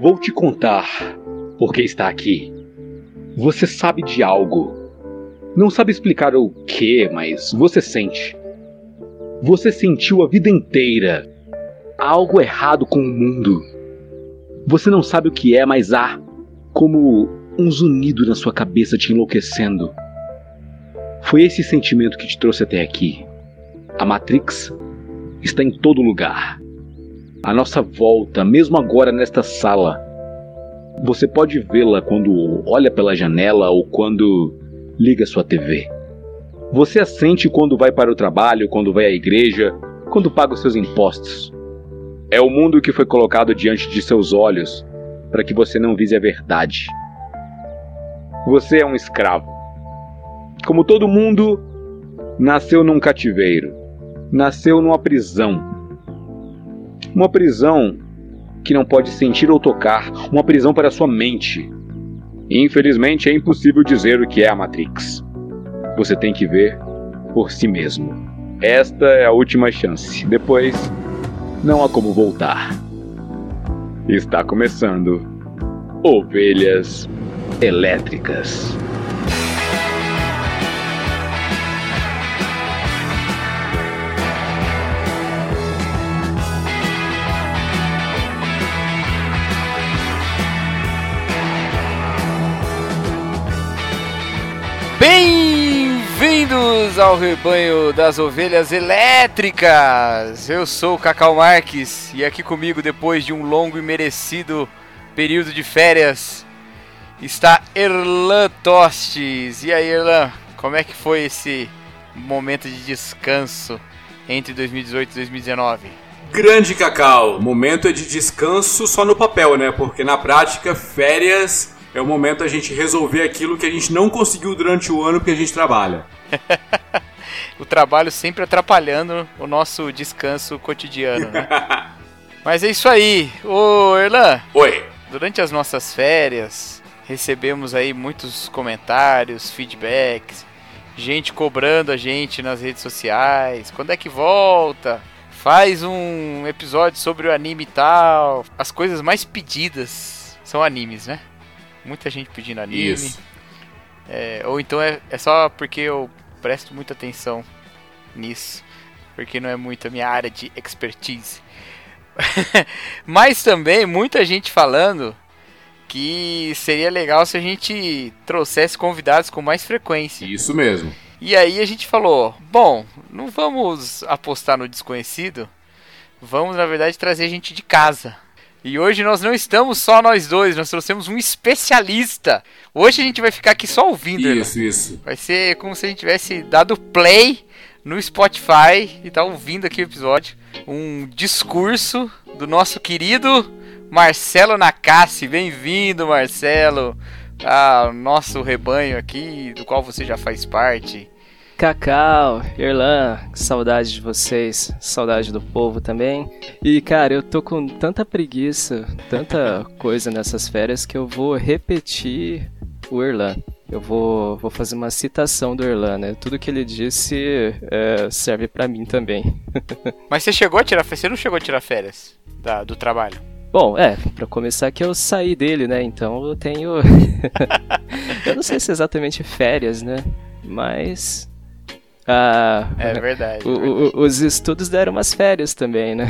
Vou te contar por que está aqui. Você sabe de algo. Não sabe explicar o que, mas você sente. Você sentiu a vida inteira. Algo errado com o mundo. Você não sabe o que é, mas há como um zunido na sua cabeça te enlouquecendo. Foi esse sentimento que te trouxe até aqui. A Matrix está em todo lugar. À nossa volta, mesmo agora nesta sala. Você pode vê-la quando olha pela janela ou quando liga sua TV. Você a sente quando vai para o trabalho, quando vai à igreja, quando paga os seus impostos. É o mundo que foi colocado diante de seus olhos para que você não vise a verdade. Você é um escravo. Como todo mundo, nasceu num cativeiro, nasceu numa prisão. Uma prisão que não pode sentir ou tocar, uma prisão para sua mente. Infelizmente é impossível dizer o que é a Matrix. Você tem que ver por si mesmo. Esta é a última chance. Depois, não há como voltar. Está começando Ovelhas Elétricas. Bem-vindos ao rebanho das ovelhas elétricas! Eu sou o Cacau Marques e aqui comigo, depois de um longo e merecido período de férias, está Erlan Tostes. E aí, Erlan, como é que foi esse momento de descanso entre 2018 e 2019? Grande Cacau, momento é de descanso só no papel, né? Porque na prática, férias é o momento a gente resolver aquilo que a gente não conseguiu durante o ano porque a gente trabalha. o trabalho sempre atrapalhando o nosso descanso cotidiano, né? Mas é isso aí. Ô, Erlan. Oi. Durante as nossas férias, recebemos aí muitos comentários, feedbacks, gente cobrando a gente nas redes sociais. Quando é que volta? Faz um episódio sobre o anime e tal. As coisas mais pedidas são animes, né? muita gente pedindo anime. Isso. É, ou então é, é só porque eu presto muita atenção nisso. Porque não é muito a minha área de expertise. Mas também muita gente falando que seria legal se a gente trouxesse convidados com mais frequência. Isso mesmo. E aí a gente falou: bom, não vamos apostar no desconhecido, vamos na verdade trazer gente de casa. E hoje nós não estamos só nós dois, nós trouxemos um especialista. Hoje a gente vai ficar aqui só ouvindo. Isso, né? isso. Vai ser como se a gente tivesse dado play no Spotify e tá ouvindo aqui o episódio. Um discurso do nosso querido Marcelo Nakassi. Bem-vindo, Marcelo, ao nosso rebanho aqui, do qual você já faz parte. Cacau, Irlan, saudade de vocês, saudade do povo também. E cara, eu tô com tanta preguiça, tanta coisa nessas férias que eu vou repetir o Irlan. Eu vou, vou fazer uma citação do Irlan, né? Tudo que ele disse é, serve para mim também. Mas você chegou a tirar férias? Você não chegou a tirar férias da, do trabalho? Bom, é, para começar que eu saí dele, né? Então eu tenho. eu não sei se é exatamente férias, né? Mas ah, é verdade. O, o, os estudos deram umas férias também, né?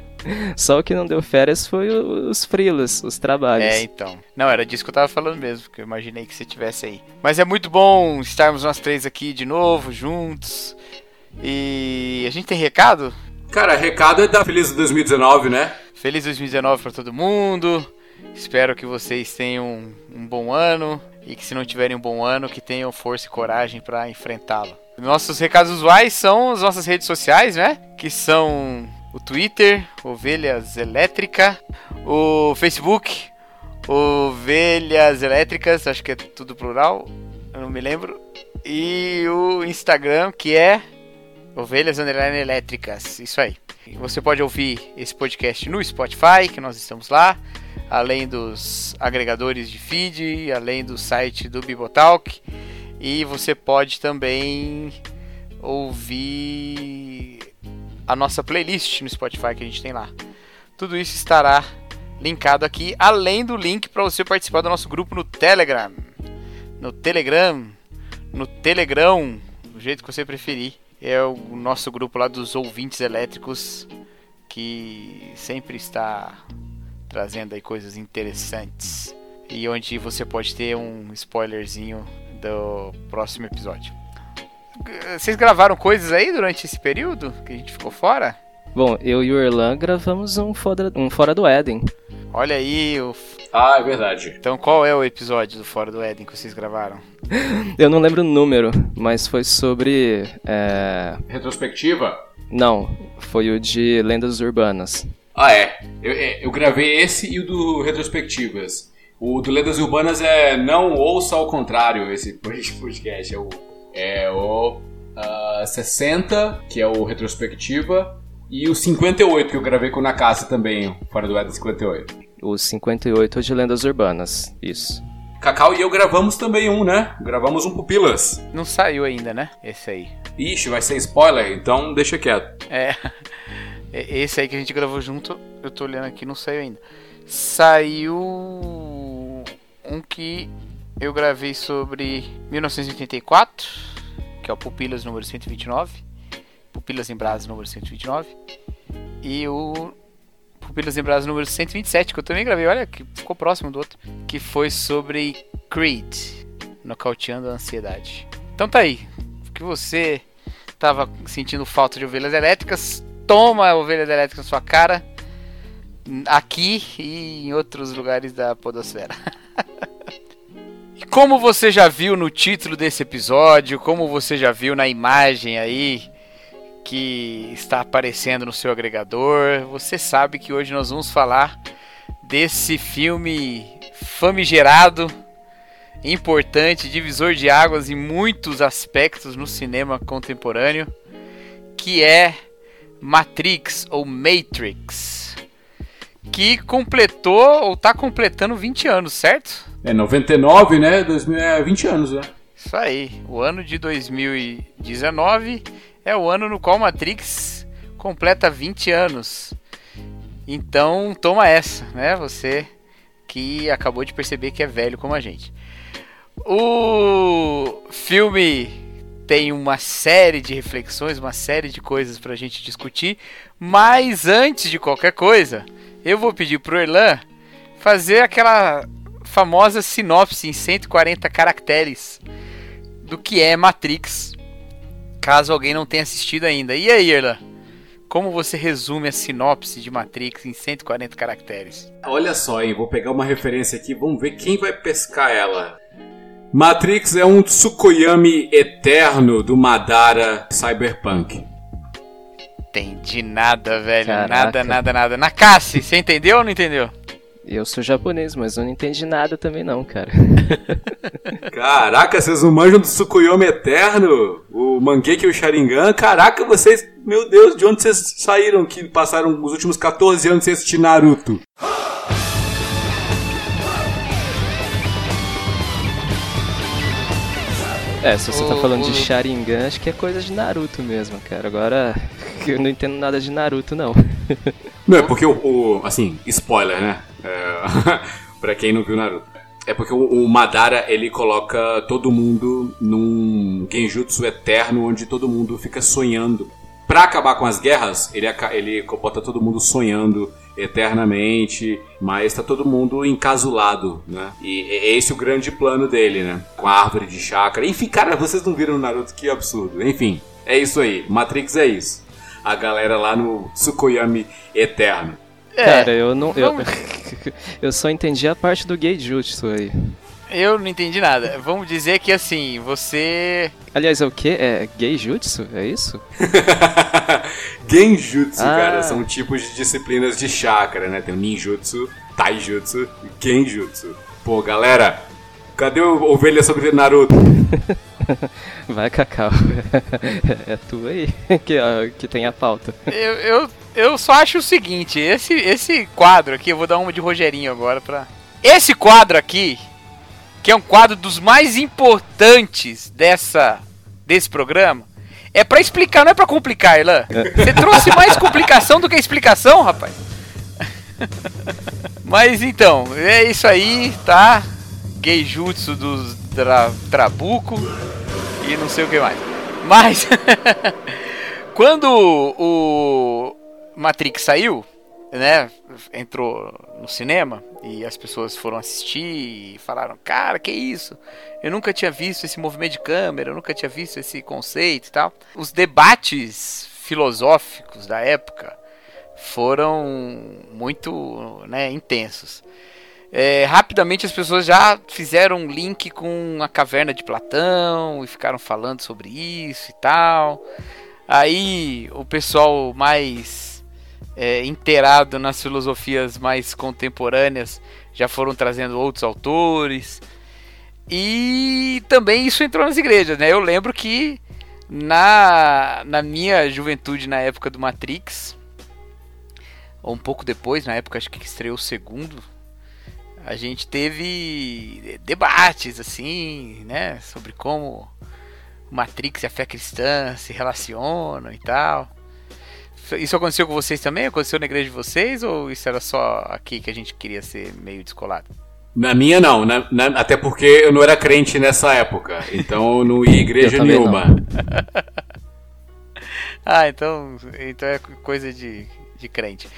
Só o que não deu férias foi os frilas, os trabalhos. É, então. Não, era disso que eu tava falando mesmo, que eu imaginei que você tivesse aí. Mas é muito bom estarmos nós três aqui de novo, juntos. E a gente tem recado? Cara, recado é da Feliz 2019, né? Feliz 2019 para todo mundo. Espero que vocês tenham um, bom ano e que se não tiverem um bom ano, que tenham força e coragem para enfrentá-lo. Nossos recados usuais são as nossas redes sociais, né? Que são o Twitter, Ovelhas Elétrica, o Facebook, Ovelhas Elétricas, acho que é tudo plural, eu não me lembro. E o Instagram, que é Ovelhas Underline Elétricas, isso aí. Você pode ouvir esse podcast no Spotify, que nós estamos lá, além dos agregadores de feed, além do site do Bibotalk E você pode também ouvir a nossa playlist no Spotify que a gente tem lá. Tudo isso estará linkado aqui, além do link para você participar do nosso grupo no Telegram. No Telegram, no Telegram, do jeito que você preferir. É o nosso grupo lá dos ouvintes elétricos que sempre está trazendo aí coisas interessantes e onde você pode ter um spoilerzinho do próximo episódio. Vocês gravaram coisas aí durante esse período que a gente ficou fora? Bom, eu e o Erlan gravamos um fora, um fora do Éden. Olha aí o. Ah, é verdade. Então qual é o episódio do Fora do Éden que vocês gravaram? Eu não lembro o número, mas foi sobre. É... Retrospectiva? Não, foi o de Lendas Urbanas. Ah, é. Eu, eu gravei esse e o do Retrospectivas. O do Lendas Urbanas é Não Ouça ao Contrário, esse podcast. É o, é o uh, 60, que é o Retrospectiva, e o 58, que eu gravei com o Nakasa também, fora do Eden 58. O 58 de Lendas Urbanas, isso. Cacau e eu gravamos também um, né? Gravamos um Pupilas. Não saiu ainda, né? Esse aí. Ixi, vai ser spoiler, então deixa quieto. É. Esse aí que a gente gravou junto, eu tô olhando aqui, não saiu ainda. Saiu um que eu gravei sobre 1984, que é o Pupilas número 129. Pupilas em Brasa número 129. E o Pupilas em Brasa número 127, que eu também gravei, olha, que ficou próximo do outro. Que foi sobre Creed, nocauteando a ansiedade. Então tá aí. Que você tava sentindo falta de ovelhas elétricas, toma ovelhas elétricas na sua cara. Aqui e em outros lugares da podosfera. como você já viu no título desse episódio, como você já viu na imagem aí que está aparecendo no seu agregador, você sabe que hoje nós vamos falar desse filme famigerado, importante, divisor de águas em muitos aspectos no cinema contemporâneo, que é Matrix ou Matrix, que completou ou está completando 20 anos, certo? É 99, né? 2000, é 20 anos, né? Isso aí. O ano de 2019 é o ano no qual Matrix completa 20 anos. Então, toma essa, né? Você que acabou de perceber que é velho como a gente. O filme tem uma série de reflexões, uma série de coisas pra gente discutir, mas antes de qualquer coisa, eu vou pedir pro Erlan fazer aquela famosa sinopse em 140 caracteres do que é Matrix, caso alguém não tenha assistido ainda. E aí, Erlan? Como você resume a sinopse de Matrix em 140 caracteres? Olha só, hein, vou pegar uma referência aqui, vamos ver quem vai pescar ela. Matrix é um Tsukuyomi eterno do Madara Cyberpunk. Entendi nada, velho. Caraca. Nada, nada, nada. Nakassi, você entendeu ou não entendeu? Eu sou japonês, mas eu não entendi nada também não, cara. Caraca, vocês não manjam do Tsukuyomi Eterno? O Mangeki e o Sharingan? Caraca, vocês... Meu Deus, de onde vocês saíram que passaram os últimos 14 anos sem assistir Naruto? É, se você tá falando de Sharingan, acho que é coisa de Naruto mesmo, cara. Agora, eu não entendo nada de Naruto, não. Não, é porque o. o assim, spoiler, né? É, pra quem não viu Naruto. É porque o, o, Madara, ele coloca todo mundo num genjutsu eterno, onde todo mundo fica sonhando. Pra acabar com as guerras, ele, ele bota todo mundo sonhando eternamente, mas tá todo mundo encasulado, né? E é esse o grande plano dele, né? Com a árvore de chakra. Enfim, cara, vocês não viram o Naruto, que absurdo. Enfim, é isso aí. Matrix é isso. A galera lá no Tsukuyomi Eterno. É, cara, eu não. Eu, eu só entendi a parte do Geijutsu aí. Eu não entendi nada. Vamos dizer que assim, você. Aliás, é o que? É Geijutsu? É isso? Genjutsu, ah. cara, são tipos de disciplinas de chakra, né? Tem o Ninjutsu, Taijutsu e Genjutsu. Pô, galera, cadê o Ovelha sobre Naruto? Vai, Cacau. É tu aí que, que tem a pauta. Eu, eu, eu só acho o seguinte: esse, esse quadro aqui, eu vou dar uma de Rogerinho agora pra. Esse quadro aqui que é um quadro dos mais importantes dessa desse programa, é para explicar, não é para complicar, Ilan. Você trouxe mais complicação do que explicação, rapaz. Mas então, é isso aí, tá? Geijutsu dos tra Trabuco e não sei o que mais. Mas quando o Matrix saiu, né, entrou no cinema e as pessoas foram assistir e falaram: "Cara, que isso? Eu nunca tinha visto esse movimento de câmera, eu nunca tinha visto esse conceito e tal". Os debates filosóficos da época foram muito, né, intensos. É, rapidamente as pessoas já fizeram um link com a caverna de Platão e ficaram falando sobre isso e tal. Aí o pessoal mais é, inteirado nas filosofias mais contemporâneas já foram trazendo outros autores. E também isso entrou nas igrejas, né? Eu lembro que na, na minha juventude, na época do Matrix, ou um pouco depois, na época acho que estreou o segundo, a gente teve debates assim, né, sobre como Matrix e a fé cristã se relacionam e tal. Isso aconteceu com vocês também? Aconteceu na igreja de vocês ou isso era só aqui que a gente queria ser meio descolado? Na minha não, na, na, até porque eu não era crente nessa época, então eu não ia igreja nenhuma. ah, então, então é coisa de, de crente.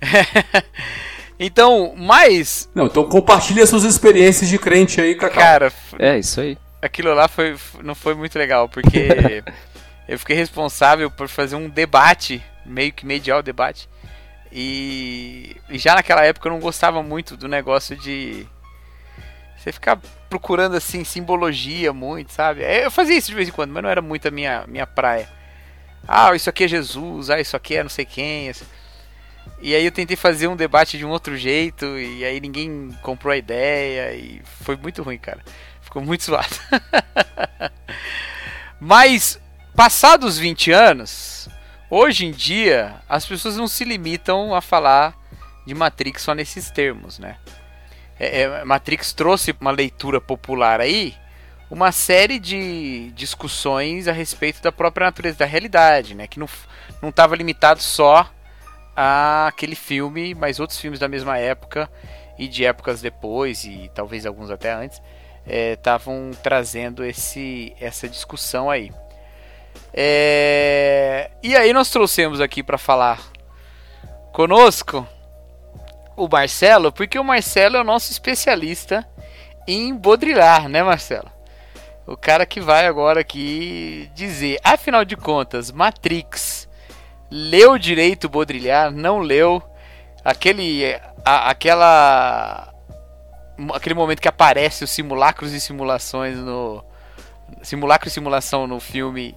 Então, mas. Não, então compartilha suas experiências de crente aí, Cacau. Cara, é isso aí. Aquilo lá foi, não foi muito legal, porque eu fiquei responsável por fazer um debate, meio que mediar o debate. E, e já naquela época eu não gostava muito do negócio de você ficar procurando assim simbologia muito, sabe? É, eu fazia isso de vez em quando, mas não era muito a minha, minha praia. Ah, isso aqui é Jesus, ah, isso aqui é não sei quem. Assim. E aí eu tentei fazer um debate de um outro jeito e aí ninguém comprou a ideia e foi muito ruim, cara. Ficou muito zoado. Mas passados 20 anos, hoje em dia as pessoas não se limitam a falar de Matrix só nesses termos, né? É, é, Matrix trouxe uma leitura popular aí, uma série de discussões a respeito da própria natureza da realidade, né? Que não estava limitado só aquele filme, mas outros filmes da mesma época e de épocas depois e talvez alguns até antes estavam é, trazendo esse, essa discussão aí. É, e aí nós trouxemos aqui para falar conosco o Marcelo, porque o Marcelo é o nosso especialista em bodrilhar, né, Marcelo? O cara que vai agora aqui dizer, afinal de contas, Matrix leu direito Baudrillard, não leu. Aquele. A, aquela. Aquele momento que aparece os simulacros e simulações no. Simulacro e simulação no filme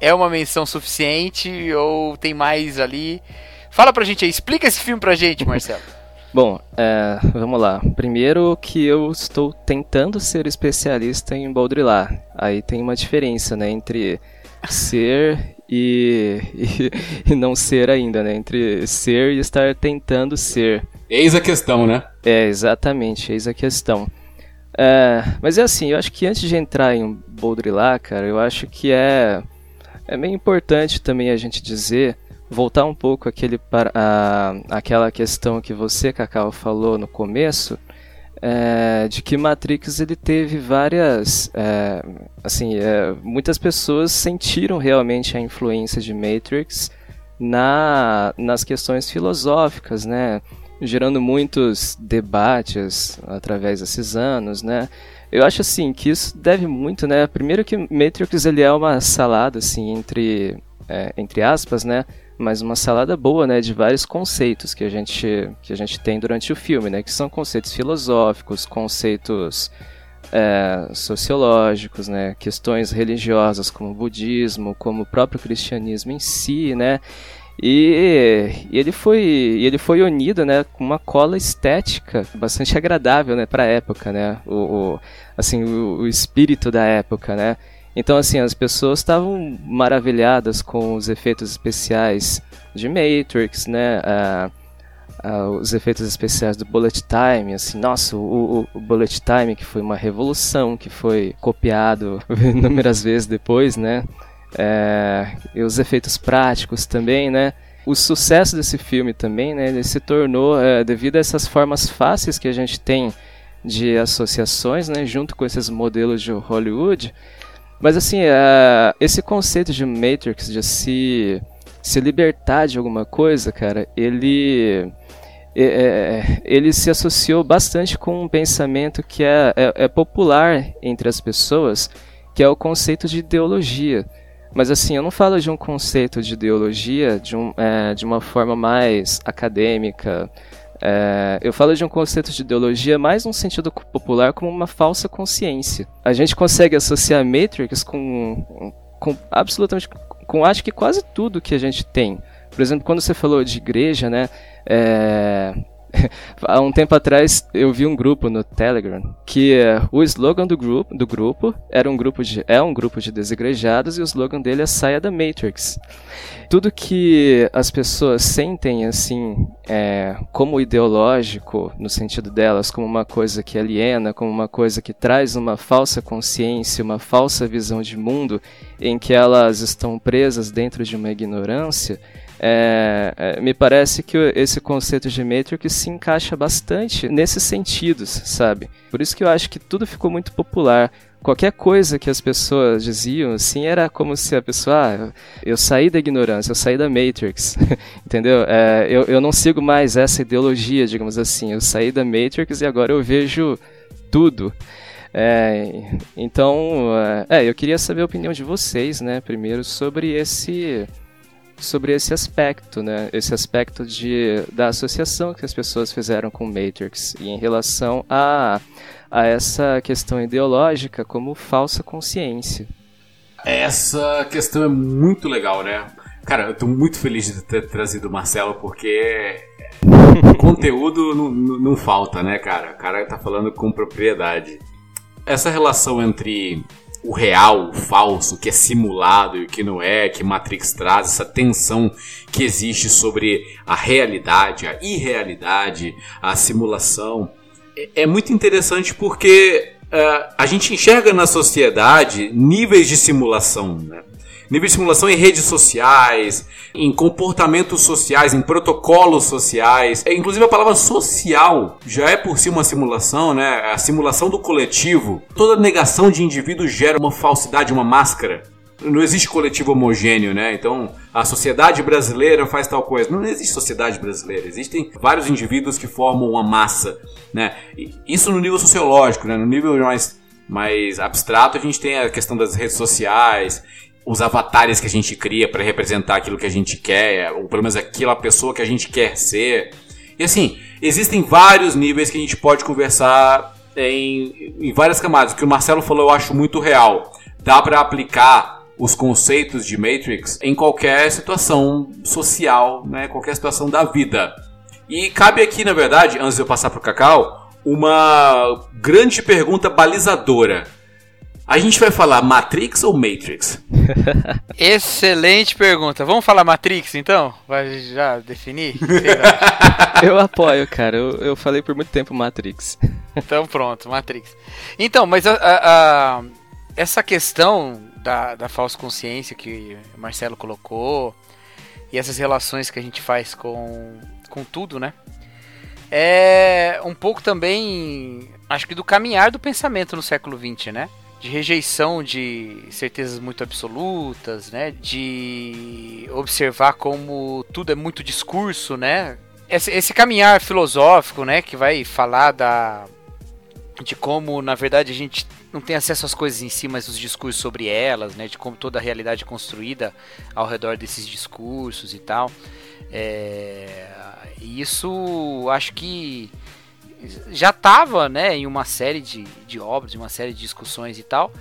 é uma menção suficiente ou tem mais ali? Fala pra gente aí, explica esse filme pra gente, Marcelo. Bom, é, vamos lá. Primeiro que eu estou tentando ser especialista em Baudrillard. Aí tem uma diferença, né, entre ser e, e, e, não ser ainda, né? Entre ser e estar tentando ser. Eis a questão, né? É, exatamente, eis a questão. É, mas é assim, eu acho que antes de entrar em Baudrillard, cara, eu acho que é, é meio importante também a gente dizer, voltar um pouco aquele, para, a, aquela questão que você, Cacau, falou no começo, é, de que Matrix ele teve várias, é, assim, é, muitas pessoas sentiram realmente a influência de Matrix na, nas questões filosóficas, né, gerando muitos debates através desses anos, né. Eu acho assim que isso deve muito, né, primeiro que Matrix ele é uma salada assim entre é, entre aspas, né, mas uma salada boa, né, de vários conceitos que a gente que a gente tem durante o filme, né, que são conceitos filosóficos, conceitos é, sociológicos, né, questões religiosas como o budismo, como o próprio cristianismo em si, né, e, e ele foi ele foi unido, né, com uma cola estética bastante agradável, né, para a época, né, o, o assim o, o espírito da época, né. Então, assim, as pessoas estavam maravilhadas com os efeitos especiais de Matrix, né? Os efeitos especiais do Bullet Time, assim, nossa, o, o, o, Bullet Time que foi uma revolução, que foi copiado inúmeras vezes depois, né? É, e os efeitos práticos também, né? O sucesso desse filme também, né? Ele se tornou é, devido a essas formas fáceis que a gente tem de associações, né? Junto com esses modelos de Hollywood. Mas assim, é, esse conceito de Matrix, de se, se libertar de alguma coisa, cara, ele é, é, ele se associou bastante com um pensamento que é, é, é, popular entre as pessoas, que é o conceito de ideologia. Mas assim, eu não falo de um conceito de ideologia de, um, é, de uma forma mais acadêmica. É, eu falo de um conceito de ideologia mais no sentido popular como uma falsa consciência. A gente consegue associar Matrix com, com absolutamente com acho que quase tudo que a gente tem. Por exemplo, quando você falou de igreja, né? É, Há um tempo atrás eu vi um grupo no Telegram que uh, o slogan do grupo, do grupo era um grupo de, é um grupo de desigrejados e o slogan dele é saia da Matrix. Tudo que as pessoas sentem assim é, como ideológico no sentido delas, como uma coisa que aliena, como uma coisa que traz uma falsa consciência, uma falsa visão de mundo em que elas estão presas dentro de uma ignorância é, é, me parece que esse conceito de Matrix se encaixa bastante nesses sentidos, sabe? Por isso que eu acho que tudo ficou muito popular. Qualquer coisa que as pessoas diziam, assim, era como se a pessoa, ah, eu saí da ignorância, eu saí da Matrix, entendeu? É, eu, eu não sigo mais essa ideologia, digamos assim, eu saí da Matrix e agora eu vejo tudo. É, então, é, eu queria saber a opinião de vocês, né, primeiro, sobre esse sobre esse aspecto, né? Esse aspecto de, da associação que as pessoas fizeram com Matrix e em relação a, a essa questão ideológica como falsa consciência. Essa questão é muito legal, né? Cara, eu tô muito feliz de ter trazido o Marcelo porque conteúdo não, não falta, né, cara? O cara tá falando com propriedade. Essa relação entre o real, o falso, o que é simulado e o que não é, que Matrix traz, essa tensão que existe sobre a realidade, a irrealidade, a simulação. É, é muito interessante porque uh, a gente enxerga na sociedade níveis de simulação. Né? Nível de simulação em redes sociais, em comportamentos sociais, em protocolos sociais. É, inclusive a palavra social já é por si uma simulação, né? A simulação do coletivo. Toda negação de indivíduo gera uma falsidade, uma máscara. Não existe coletivo homogêneo, né? Então, a sociedade brasileira faz tal coisa. Não existe sociedade brasileira. Existem vários indivíduos que formam uma massa, né? Isso no nível sociológico, né? No nível mais mais abstrato, a gente tem a questão das redes sociais os avatares que a gente cria para representar aquilo que a gente quer, ou pelo menos aquela pessoa que a gente quer ser. E assim, existem vários níveis que a gente pode conversar em, em várias camadas. O que o Marcelo falou eu acho muito real. Dá para aplicar os conceitos de Matrix em qualquer situação social, né? qualquer situação da vida. E cabe aqui, na verdade, antes de eu passar para o Cacau, uma grande pergunta balizadora a gente vai falar Matrix ou Matrix? Excelente pergunta. Vamos falar Matrix então? Vai já definir? eu apoio, cara. Eu, eu falei por muito tempo Matrix. Então pronto, Matrix. Então, mas a, a, a, essa questão da, da falsa consciência que o Marcelo colocou e essas relações que a gente faz com, com tudo, né? É um pouco também, acho que do caminhar do pensamento no século XX, né? De rejeição de certezas muito absolutas, né? De observar como tudo é muito discurso, né? Esse, esse caminhar filosófico, né? Que vai falar da de como, na verdade, a gente não tem acesso às coisas em si, mas os discursos sobre elas, né? De como toda a realidade é construída ao redor desses discursos e tal. É, isso, acho que já estava né, em uma série de, de obras, em uma série de discussões e tal.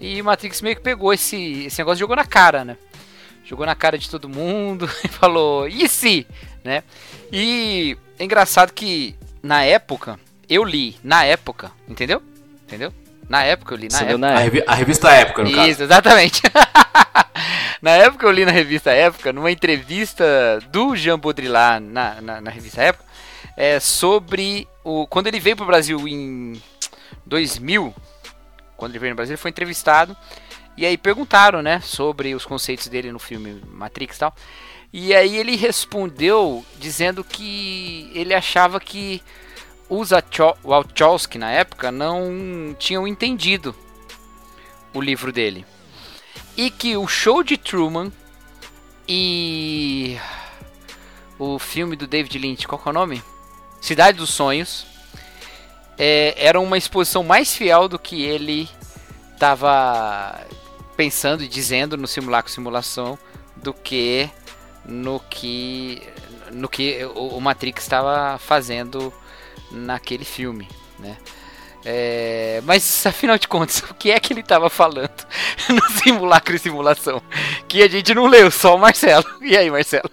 E Matrix meio que pegou esse, esse negócio e jogou na cara, né? Jogou na cara de todo mundo e falou, e se? Né? E é engraçado que na época, eu li, na época, entendeu? Entendeu? Na época eu li, na Você época. Na época. A, revista Época, no Isso, caso. Isso, exatamente. na época eu li na revista Época, numa entrevista do Jean Baudrillard na, na, na revista Época, é, sobre o quando ele veio para o Brasil em 2000, quando ele veio no Brasil, ele foi entrevistado e aí perguntaram, né, sobre os conceitos dele no filme Matrix e tal. E aí ele respondeu dizendo que ele achava que os Wachowski na época não tinham entendido o livro dele. E que o show de Truman e o filme do David Lynch, qual é o nome? Cidade dos Sonhos, é, era uma exposição mais fiel do que ele estava pensando e dizendo no simulacro simulação do que no que no que o, Matrix estava fazendo naquele filme, né? É, mas afinal de contas, o que é que ele estava falando no simulacro e simulação? Que a gente não leu, só o Marcelo. E aí, Marcelo?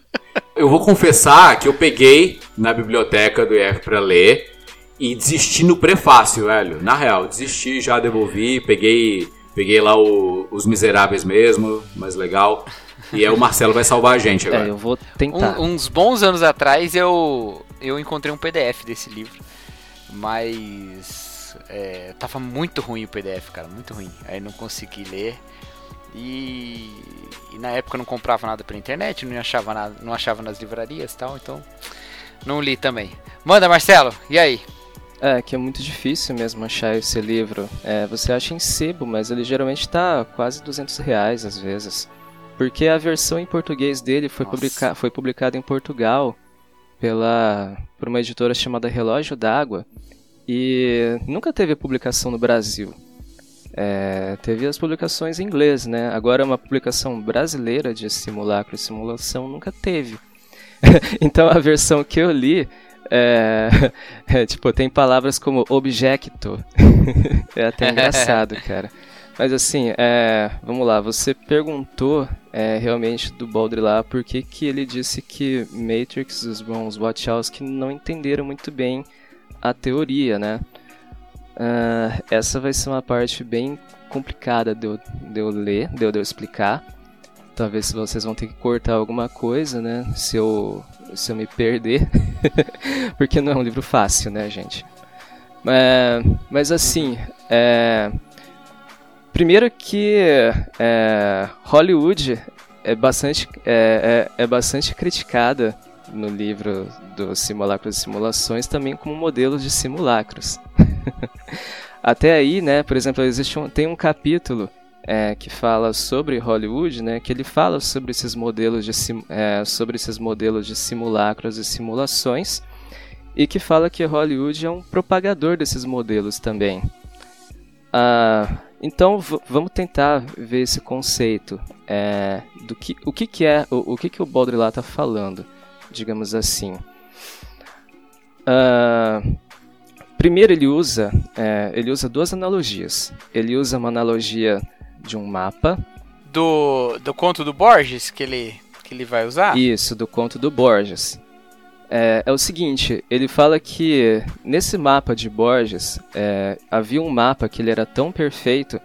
Eu vou confessar que eu peguei na biblioteca do IF para ler e desisti no prefácio, velho. Na real, desisti, já devolvi, peguei, peguei lá o, os miseráveis mesmo, mais legal. E aí o Marcelo vai salvar a gente agora. É, eu vou tentar. Um, uns bons anos atrás eu, eu encontrei um PDF desse livro, mas é, tava muito ruim o PDF, cara, muito ruim. Aí não consegui ler. E, e, na época eu não comprava nada pela internet, não achava nada, não achava nas livrarias, tal, então não li também. Manda, Marcelo. E aí? É, que é muito difícil mesmo achar esse livro. É, você acha em sebo, mas ele geralmente está quase 200 reais às vezes. Porque a versão em português dele foi, publica foi publicada em Portugal pela por uma editora chamada Relógio d'Água e nunca teve publicação no Brasil. É, teve as publicações em inglês, né? Agora uma publicação brasileira de simulacro e simulação nunca teve. então a versão que eu li é, é, tipo tem palavras como objecto. é até engraçado, cara. Mas assim, é, vamos lá, você perguntou é, realmente do Baldry lá por que, que ele disse que Matrix, os bons Wachowski não entenderam muito bem a teoria, né? Uh, essa vai ser uma parte bem complicada de eu, de eu ler, de eu, de eu explicar. Talvez vocês vão ter que cortar alguma coisa, né? Se eu, se eu me perder. Porque não é um livro fácil, né, gente? É, mas assim, é, Primeiro que é, Hollywood é bastante, é, é, é, bastante criticada no livro dos simulacros e simulações também como modelos de simulacros. Até aí, né, por exemplo, existe um, tem um capítulo é, que fala sobre Hollywood, né, que ele fala sobre esses modelos de é, sobre esses modelos de simulacros e simulações e que fala que Hollywood é um propagador desses modelos também. Ah, então vamos tentar ver esse conceito é, do que o que, que é o, o que que o Baudrillard está falando, digamos assim. Uh, primeiro ele usa é, ele usa duas analogias. Ele usa uma analogia de um mapa do, do conto do Borges que ele que ele vai usar. Isso, do conto do Borges é, é, o seguinte, ele fala que nesse mapa de Borges é, havia um mapa que ele era tão perfeito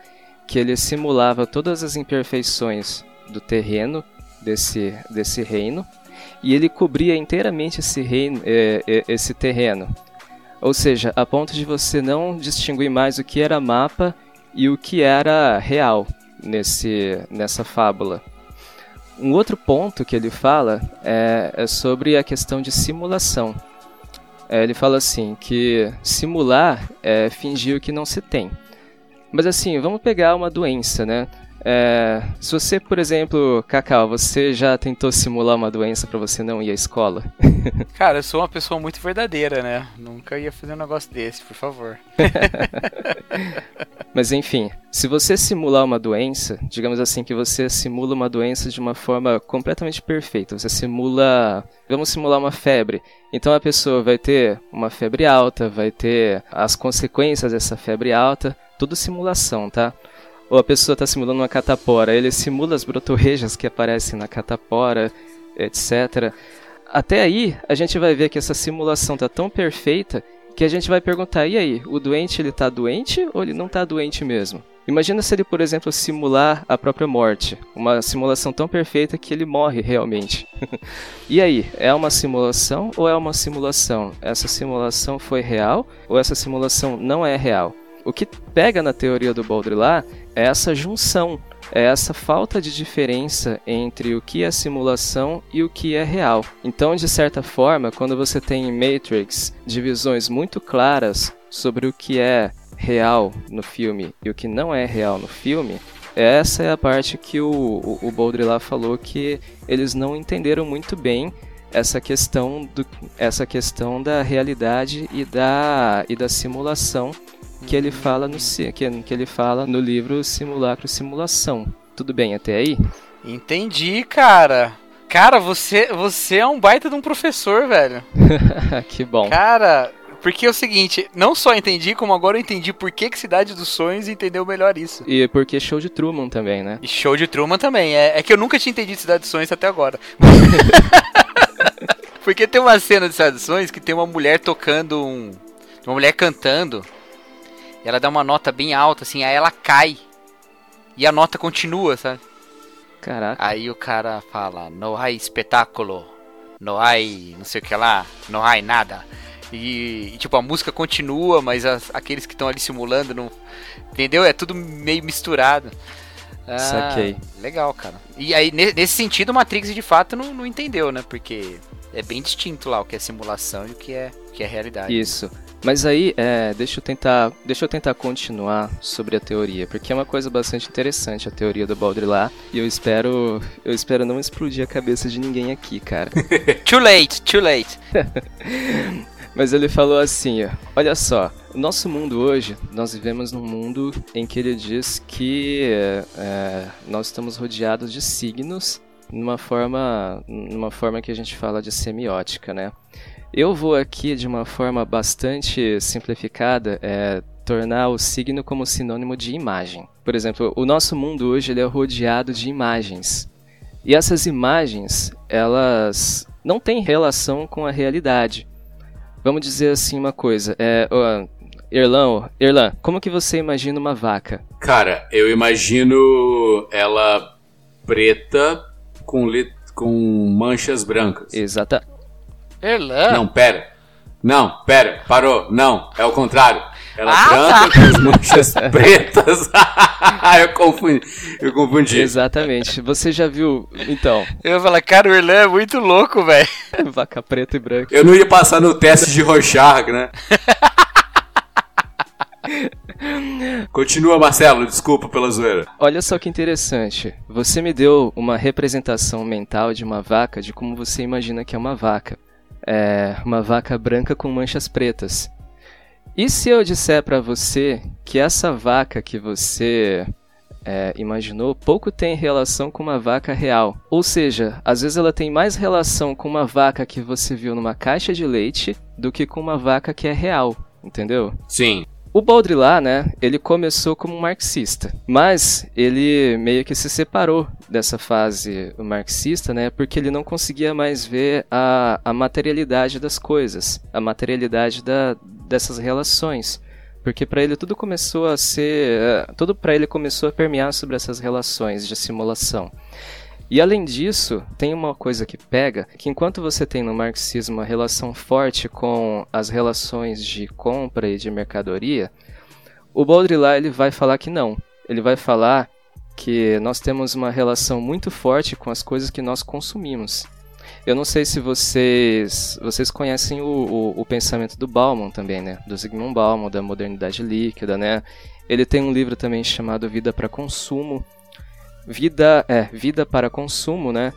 que ele simulava todas as imperfeições do terreno desse, desse reino e ele cobria inteiramente esse, reino, é, é, esse terreno. Ou seja, a ponto de você não distinguir mais o que era mapa e o que era real nesse, nessa fábula. Um outro ponto que ele fala é, é sobre a questão de simulação. É, ele fala assim que simular é fingir o que não se tem. Mas assim, vamos pegar uma doença, né? É, se você, por exemplo, Cacau, você já tentou simular uma doença para você não ir à escola? Cara, eu sou uma pessoa muito verdadeira, né? Nunca ia fazer um negócio desse, por favor. Mas enfim, se você simular uma doença, digamos assim que você simula uma doença de uma forma completamente perfeita, você simula, vamos simular uma febre. Então a pessoa vai ter uma febre alta, vai ter as consequências dessa febre alta, tudo simulação, tá? Ou a pessoa está simulando uma catapora, ele simula as brotorrejas que aparecem na catapora, etc. Até aí, a gente vai ver que essa simulação está tão perfeita que a gente vai perguntar, e aí, o doente ele tá doente ou ele não tá doente mesmo? Imagina se ele, por exemplo, simular a própria morte, uma simulação tão perfeita que ele morre realmente. e aí, é uma simulação ou é uma simulação? Essa simulação foi real ou essa simulação não é real? O que pega na teoria do Baudrillard é essa junção, é essa falta de diferença entre o que é simulação e o que é real. Então, de certa forma, quando você tem em Matrix divisões muito claras sobre o que é real no filme e o que não é real no filme, essa é a parte que o, o, o Baudrillard falou que eles não entenderam muito bem essa questão, do, essa questão da realidade e da, e da simulação que ele fala no que, ele fala no livro Simulacro Simulação. Tudo bem até aí? Entendi, cara. Cara, você, você é um baita de um professor, velho. que bom. Cara, porque é o seguinte, não só entendi, como agora eu entendi por que, que Cidade dos Sonhos entendeu melhor isso. E porque Show de Truman também, né? E Show de Truman também. É, é que eu nunca tinha entendido Cidade dos Sonhos até agora. porque tem uma cena de Cidade dos Sonhos que tem uma mulher tocando um. Uma mulher cantando ela dá uma nota bem alta, assim, aí ela cai. E a nota continua, sabe? Caraca. Aí o cara fala, no há espetáculo, no há não sei o que lá, no há nada. E, e, tipo, a música continua, mas as, aqueles que estão ali simulando não. Entendeu? É tudo meio misturado. Ah, Saquei. Legal, cara. E aí, nesse sentido, o Matrix de fato não, não entendeu, né? Porque é bem distinto lá o que é simulação e o que é, o que é realidade. Isso. Mas aí, é, deixa eu tentar, deixa eu tentar continuar sobre a teoria, porque é uma coisa bastante interessante a teoria do Baudrillard, e eu espero, eu espero não explodir a cabeça de ninguém aqui, cara. too late, too late. Mas ele falou assim, ó, olha só, nosso mundo hoje, nós vivemos num mundo em que ele diz que é, nós estamos rodeados de signos numa forma, numa forma que a gente fala de semiótica, né? Eu vou aqui de uma forma bastante simplificada é, tornar o signo como sinônimo de imagem. Por exemplo, o nosso mundo hoje ele é rodeado de imagens. E essas imagens, elas não têm relação com a realidade. Vamos dizer assim uma coisa. É, uh, Erlan, Erlan, como que você imagina uma vaca? Cara, eu imagino ela preta com, com manchas brancas. Exata, Erlan? Não, pera. Não, pera, parou. Não, é o contrário. Ela ah, branca tá. com as manchas pretas. eu confundi. Eu confundi. Exatamente. Você já viu, então. Eu falei, cara, o Erlan é muito louco, velho. Vaca preta e branca. Eu não ia passar no teste de Rorschach, né? Continua, Marcelo, desculpa pela zoeira. Olha só que interessante. Você me deu uma representação mental de uma vaca, de como você imagina que é uma vaca é uma vaca branca com manchas pretas. E se eu disser para você que essa vaca que você é, imaginou pouco tem relação com uma vaca real? Ou seja, às vezes ela tem mais relação com uma vaca que você viu numa caixa de leite do que com uma vaca que é real, entendeu? Sim. O Baudrillard, né, ele começou como marxista, mas ele meio que se separou dessa fase marxista, né, porque ele não conseguia mais ver a, a materialidade das coisas, a materialidade da, dessas relações. Porque para ele tudo começou a ser, eh, tudo para ele começou a permear sobre essas relações de simulação. E além disso, tem uma coisa que pega, que enquanto você tem no marxismo uma relação forte com as relações de compra e de mercadoria, o Baudrillard ele vai falar que não. Ele vai falar que nós temos uma relação muito forte com as coisas que nós consumimos. Eu não sei se vocês vocês conhecem o, o, o pensamento do Bauman também, né? Do Zygmunt Bauman, da modernidade líquida, né? Ele tem um livro também chamado Vida para Consumo, vida é vida para consumo, né?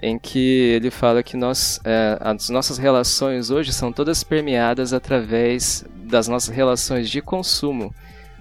Em que ele fala que nós, é, as nossas relações hoje são todas permeadas através das nossas relações de consumo,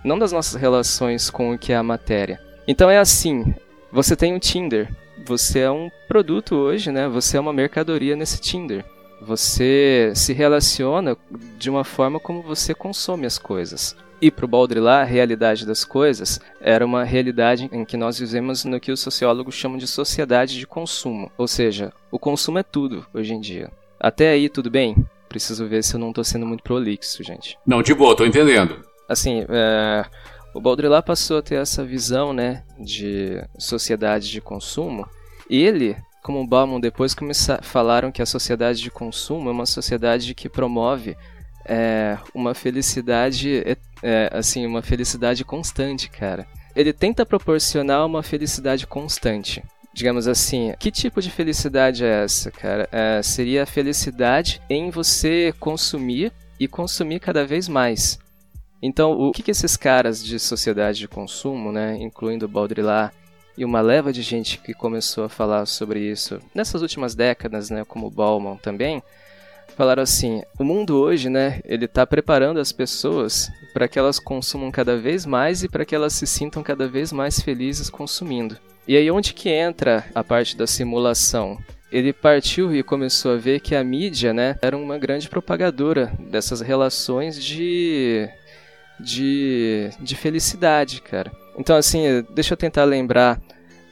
não das nossas relações com o que é a matéria. Então é assim, você tem o Tinder, você é um produto hoje, né? Você é uma mercadoria nesse Tinder. Você se relaciona de uma forma como você consome as coisas. E para o Baudrillard, a realidade das coisas era uma realidade em que nós vivemos no que os sociólogos chamam de sociedade de consumo. Ou seja, o consumo é tudo hoje em dia. Até aí, tudo bem? preciso ver se eu não tô sendo muito prolixo, gente. Não, de boa, tô entendendo. Assim, é, o Baudrillard passou a ter essa visão, né, de sociedade de consumo. Ele, como o Bauman depois começar, falaram que a sociedade de consumo é uma sociedade que promove é, uma felicidade, é, assim, uma felicidade constante, cara. Ele tenta proporcionar uma felicidade constante. Digamos assim, que tipo de felicidade é essa, cara? É, seria a felicidade em você consumir e consumir cada vez mais. Então, o que, que esses caras de sociedade de consumo, né, incluindo o Baudrillard e uma leva de gente que começou a falar sobre isso nessas últimas décadas, né, como Bauman também, falaram assim: o mundo hoje, né, ele está preparando as pessoas para que elas consumam cada vez mais e para que elas se sintam cada vez mais felizes consumindo. E aí onde que entra a parte da simulação? Ele partiu e começou a ver que a mídia, né, era uma grande propagadora dessas relações de de, de felicidade, cara. Então, assim, deixa eu tentar lembrar,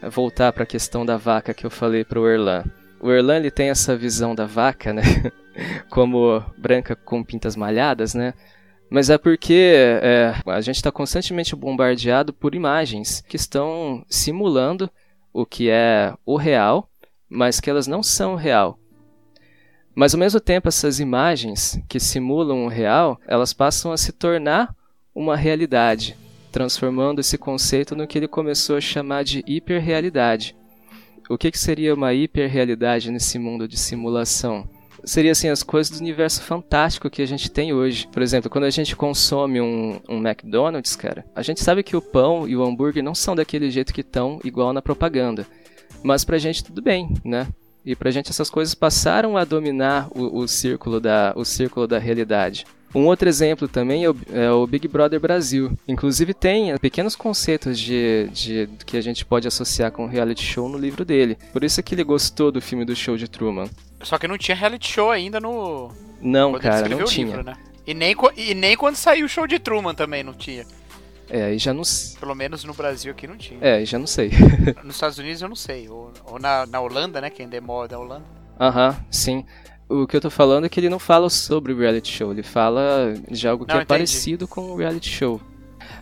voltar para a questão da vaca que eu falei para o Erlan. O Erlan ele tem essa visão da vaca, né? Como branca com pintas malhadas, né? Mas é porque é, a gente está constantemente bombardeado por imagens que estão simulando o que é o real, mas que elas não são real. Mas ao mesmo tempo, essas imagens que simulam o real, elas passam a se tornar uma realidade, transformando esse conceito no que ele começou a chamar de hiperrealidade. O que, que seria uma hiperrealidade nesse mundo de simulação? Seria assim as coisas do universo fantástico que a gente tem hoje. Por exemplo, quando a gente consome um, um McDonald's, cara, a gente sabe que o pão e o hambúrguer não são daquele jeito que estão igual na propaganda. Mas pra gente tudo bem, né? E pra gente essas coisas passaram a dominar o, o círculo da, o círculo da realidade. Um outro exemplo também é o, é o, Big Brother Brasil. Inclusive tem pequenos conceitos de, de, que a gente pode associar com reality show no livro dele. Por isso é que ele gostou do filme do show de Truman. Só que não tinha reality show ainda no. Não, quando cara, não tinha. Livro, né? e, nem, e nem quando saiu o show de Truman também não tinha. É, aí já não. Pelo menos no Brasil aqui não tinha. É, já não sei. Nos Estados Unidos eu não sei. Ou, ou na, na Holanda, né? Quem demora da Holanda. Aham, sim o que eu tô falando é que ele não fala sobre o reality show, ele fala de algo que não, é entendi. parecido com o reality show.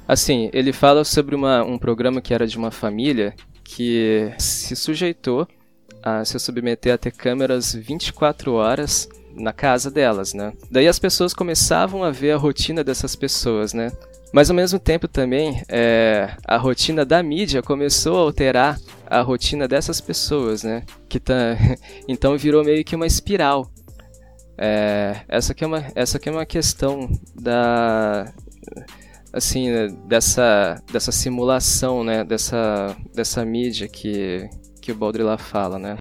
Assim, ele fala sobre uma, um programa que era de uma família que se sujeitou a se submeter a ter câmeras 24 horas na casa delas, né? Daí as pessoas começavam a ver a rotina dessas pessoas, né? Mas ao mesmo tempo também, é, a rotina da mídia começou a alterar a rotina dessas pessoas, né? Que tá, então virou meio que uma espiral. É, essa aqui é uma, essa aqui é uma questão da assim dessa dessa simulação, né? Dessa dessa mídia que que o Baudrillard fala, né?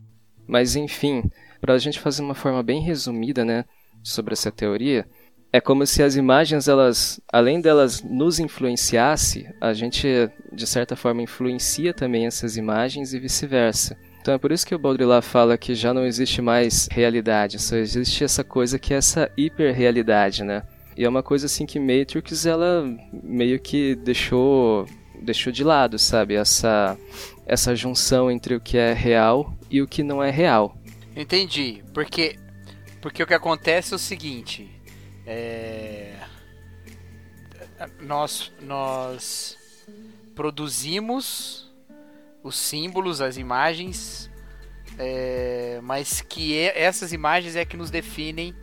Mas enfim, para a gente fazer uma forma bem resumida, né? Sobre essa teoria, é como se as imagens, elas, além delas nos influenciasse, a gente de certa forma influencia também essas imagens e vice-versa. Então é por isso que o Baudrillard fala que já não existe mais realidade, só existe essa coisa que é essa hiperrealidade, né? E é uma coisa assim que Matrix ela meio que deixou deixou de lado, sabe? Essa essa junção entre o que é real e o que não é real. Entendi, porque porque o que acontece é o seguinte, é... Nós, nós produzimos os símbolos, as imagens, é... mas que essas imagens é que nos definem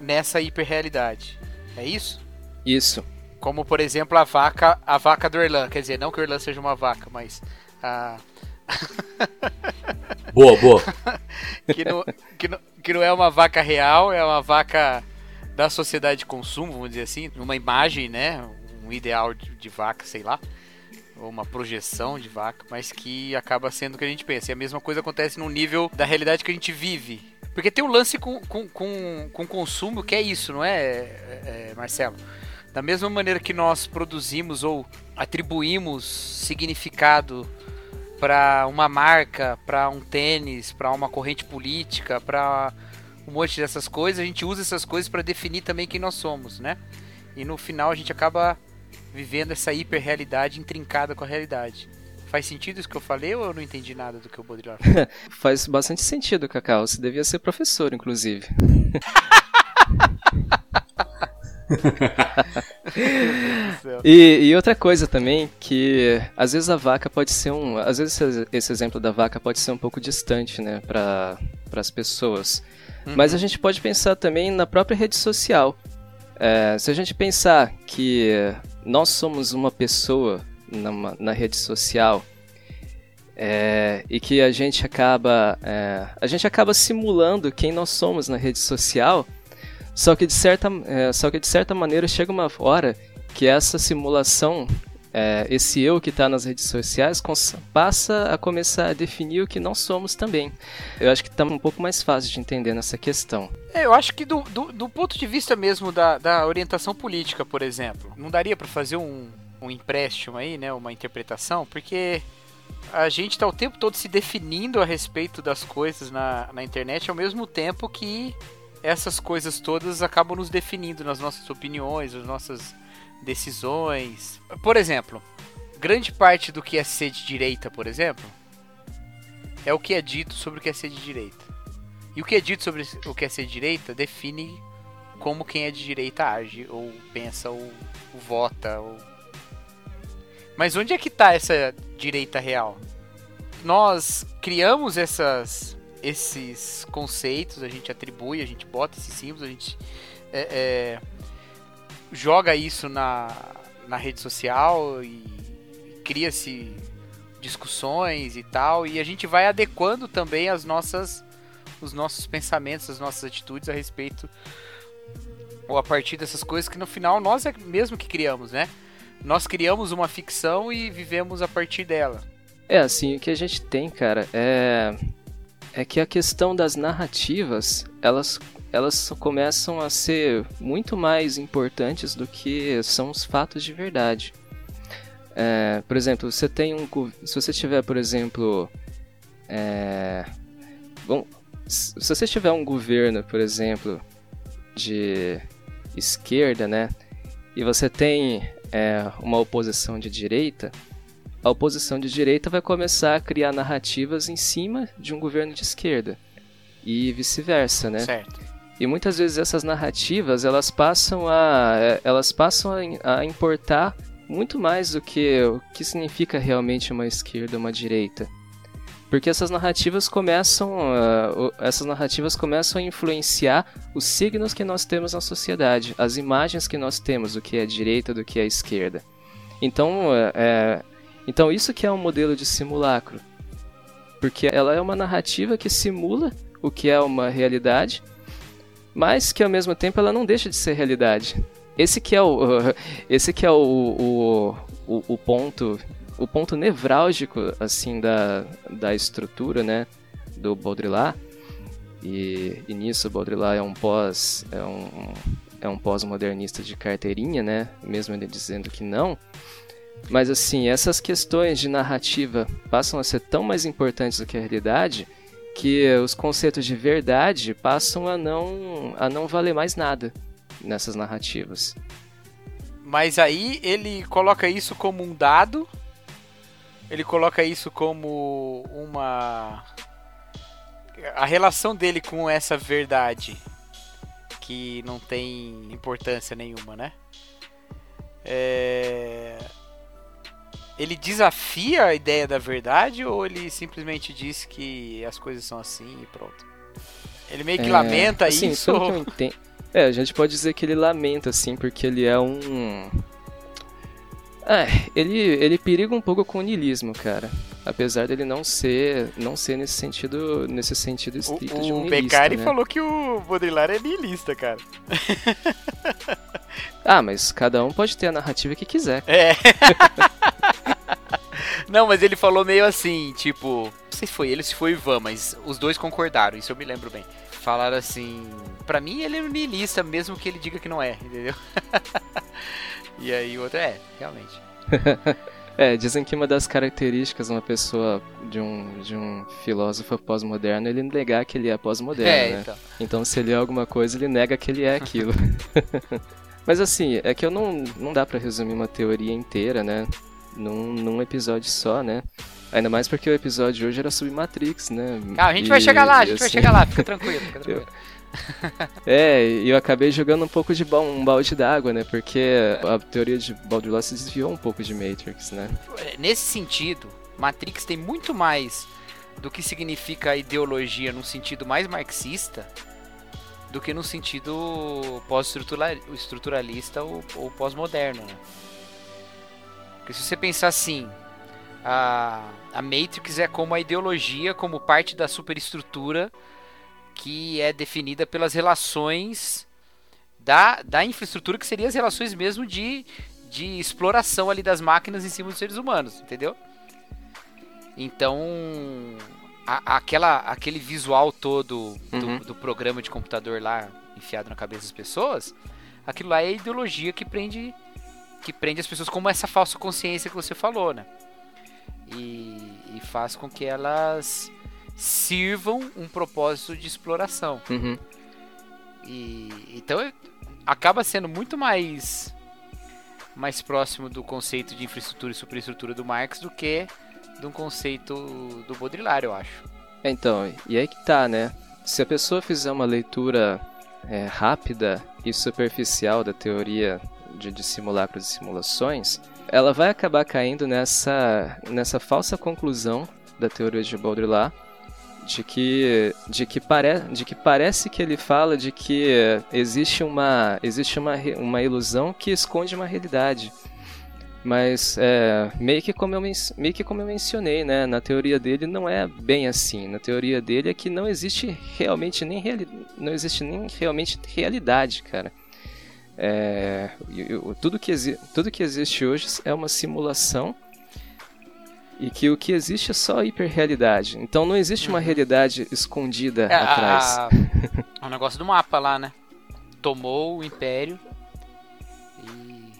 nessa hiperrealidade. É isso? Isso. Como por exemplo a vaca, a vaca do Erlan. Quer dizer, não que o Erlan seja uma vaca, mas a. boa, boa. que, não, que, não, que não é uma vaca real, é uma vaca da sociedade de consumo, vamos dizer assim, uma imagem, né, um ideal de, de vaca, sei lá, ou uma projeção de vaca, mas que acaba sendo o que a gente pensa. E a mesma coisa acontece no nível da realidade que a gente vive. Porque tem um lance com, com, com, com consumo que é isso, não é, é, é Marcelo? Da mesma maneira que nós produzimos ou atribuímos significado para uma marca, para um tênis, para uma corrente política, para um monte dessas coisas, a gente usa essas coisas para definir também quem nós somos, né? E no final a gente acaba vivendo essa hiperrealidade intrincada com a realidade. Faz sentido isso que eu falei ou eu não entendi nada do que o Baudrillard falou? Faz bastante sentido, Cacau. Você devia ser professor, inclusive. e, e, outra coisa também, que às vezes a vaca pode ser um. Às vezes esse exemplo da vaca pode ser um pouco distante, né, para as pessoas. Uhum. Mas a gente pode pensar também na própria rede social. É, se a gente pensar que nós somos uma pessoa na, na rede social é, e que a gente acaba é, a gente acaba simulando quem nós somos na rede social só que de certa, é, só que de certa maneira chega uma hora que essa simulação, é, esse eu que está nas redes sociais, passa a começar a definir o que nós somos também. Eu acho que está um pouco mais fácil de entender nessa questão. É, eu acho que do, do, do, ponto de vista mesmo da, da orientação política, por exemplo, não daria para fazer um, um empréstimo aí, né, uma interpretação, porque a gente está o tempo todo se definindo a respeito das coisas na, na internet ao mesmo tempo que essas coisas todas acabam nos definindo nas nossas opiniões, nas nossas decisões. Por exemplo, grande parte do que é ser de direita, por exemplo, é o que é dito sobre o que é ser de direita. E o que é dito sobre o que é ser de direita define como quem é de direita age, ou pensa, ou, ou vota. Ou... Mas onde é que está essa direita real? Nós criamos essas esses conceitos, a gente atribui, a gente bota esses símbolos, a gente é, é, joga isso na, na rede social e cria-se discussões e tal, e a gente vai adequando também as nossas os nossos pensamentos, as nossas atitudes a respeito ou a partir dessas coisas que no final nós é mesmo que criamos, né? Nós criamos uma ficção e vivemos a partir dela. É assim, o que a gente tem, cara, é é que a questão das narrativas, elas, elas começam a ser muito mais importantes do que são os fatos de verdade. É, por exemplo, você tem um. Se você tiver, por exemplo. É, bom, se você tiver um governo, por exemplo, de esquerda, né? E você tem é, uma oposição de direita, a oposição de direita vai começar a criar narrativas em cima de um governo de esquerda e vice-versa, né? Certo. E muitas vezes essas narrativas elas passam a elas passam a importar muito mais do que o que significa realmente uma esquerda ou uma direita. Porque essas narrativas começam uh, essas narrativas começam a influenciar os signos que nós temos na sociedade, as imagens que nós temos do que é direita do que é esquerda. Então, é, então isso que é um modelo de simulacro. Porque ela é uma narrativa que simula o que é uma realidade, mas que ao mesmo tempo ela não deixa de ser realidade. Esse que é o, esse que é o, o, o, ponto o ponto nevrálgico assim da, da estrutura né do Baudrillard e, e nisso Baudrillard é um pós é um, é um pós-modernista de carteirinha né mesmo ele dizendo que não mas assim, essas questões de narrativa passam a ser tão mais importantes do que a realidade que os conceitos de verdade passam a não, a não valer mais nada nessas narrativas. Mas aí ele coloca isso como um dado, ele coloca isso como uma. A relação dele com essa verdade que não tem importância nenhuma, né? É ele desafia a ideia da verdade ou ele simplesmente diz que as coisas são assim e pronto? Ele meio que é, lamenta assim, isso. Entendo, é, a gente pode dizer que ele lamenta, assim, porque ele é um. É, ele, ele periga um pouco com o niilismo, cara. Apesar dele não ser não ser nesse sentido nesse sentido estrito o, de um O Beccari né? falou que o Baudrillard é niilista, cara. ah, mas cada um pode ter a narrativa que quiser. É. Não, mas ele falou meio assim, tipo, não sei se foi ele ou se foi o Ivan, mas os dois concordaram, isso eu me lembro bem. Falaram assim, pra mim ele é um niilista, mesmo que ele diga que não é, entendeu? e aí o outro é, realmente. é, dizem que uma das características de uma pessoa, de um, de um filósofo pós-moderno, é ele negar que ele é pós-moderno, é, né? Então. então se ele é alguma coisa, ele nega que ele é aquilo. Mas assim, é que eu não, não dá para resumir uma teoria inteira, né? num, num episódio só, né? Ainda mais porque o episódio de hoje era sobre Matrix, né? Ah, a gente e, vai chegar lá, a gente assim... vai chegar lá, fica tranquilo, fica tranquilo. É, eu acabei jogando um pouco de um balde d'água, né? Porque a teoria de Baudrillard se desviou um pouco de Matrix, né? Nesse sentido, Matrix tem muito mais do que significa ideologia num sentido mais marxista do que no sentido pós-estruturalista ou, ou pós-moderno, né? Porque se você pensar assim, a, a Matrix é como a ideologia, como parte da superestrutura que é definida pelas relações da, da infraestrutura, que seriam as relações mesmo de, de exploração ali das máquinas em cima dos seres humanos, entendeu? Então, a, aquela, aquele visual todo do, uhum. do, programa de computador lá enfiado na cabeça das pessoas, aquilo lá é a ideologia que prende que prende as pessoas como essa falsa consciência que você falou, né? E, e faz com que elas sirvam um propósito de exploração. Uhum. E então acaba sendo muito mais mais próximo do conceito de infraestrutura e superestrutura do Marx do que de um conceito do Baudrillard, eu acho. Então, e aí que tá, né? Se a pessoa fizer uma leitura é, rápida e superficial da teoria de, de simulacros e simulações, ela vai acabar caindo nessa, nessa falsa conclusão da teoria de Baudrillard de que de que, pare, de que parece que ele fala de que existe uma existe uma, uma ilusão que esconde uma realidade mas é, meio, que como eu, meio que como eu mencionei, né, na teoria dele não é bem assim. Na teoria dele é que não existe realmente nem, reali não existe nem realmente realidade, cara. É, tudo, que tudo que existe hoje é uma simulação e que o que existe é só hiperrealidade. Então não existe uma uhum. realidade escondida é, atrás. A, a, o negócio do mapa lá, né? Tomou o império e,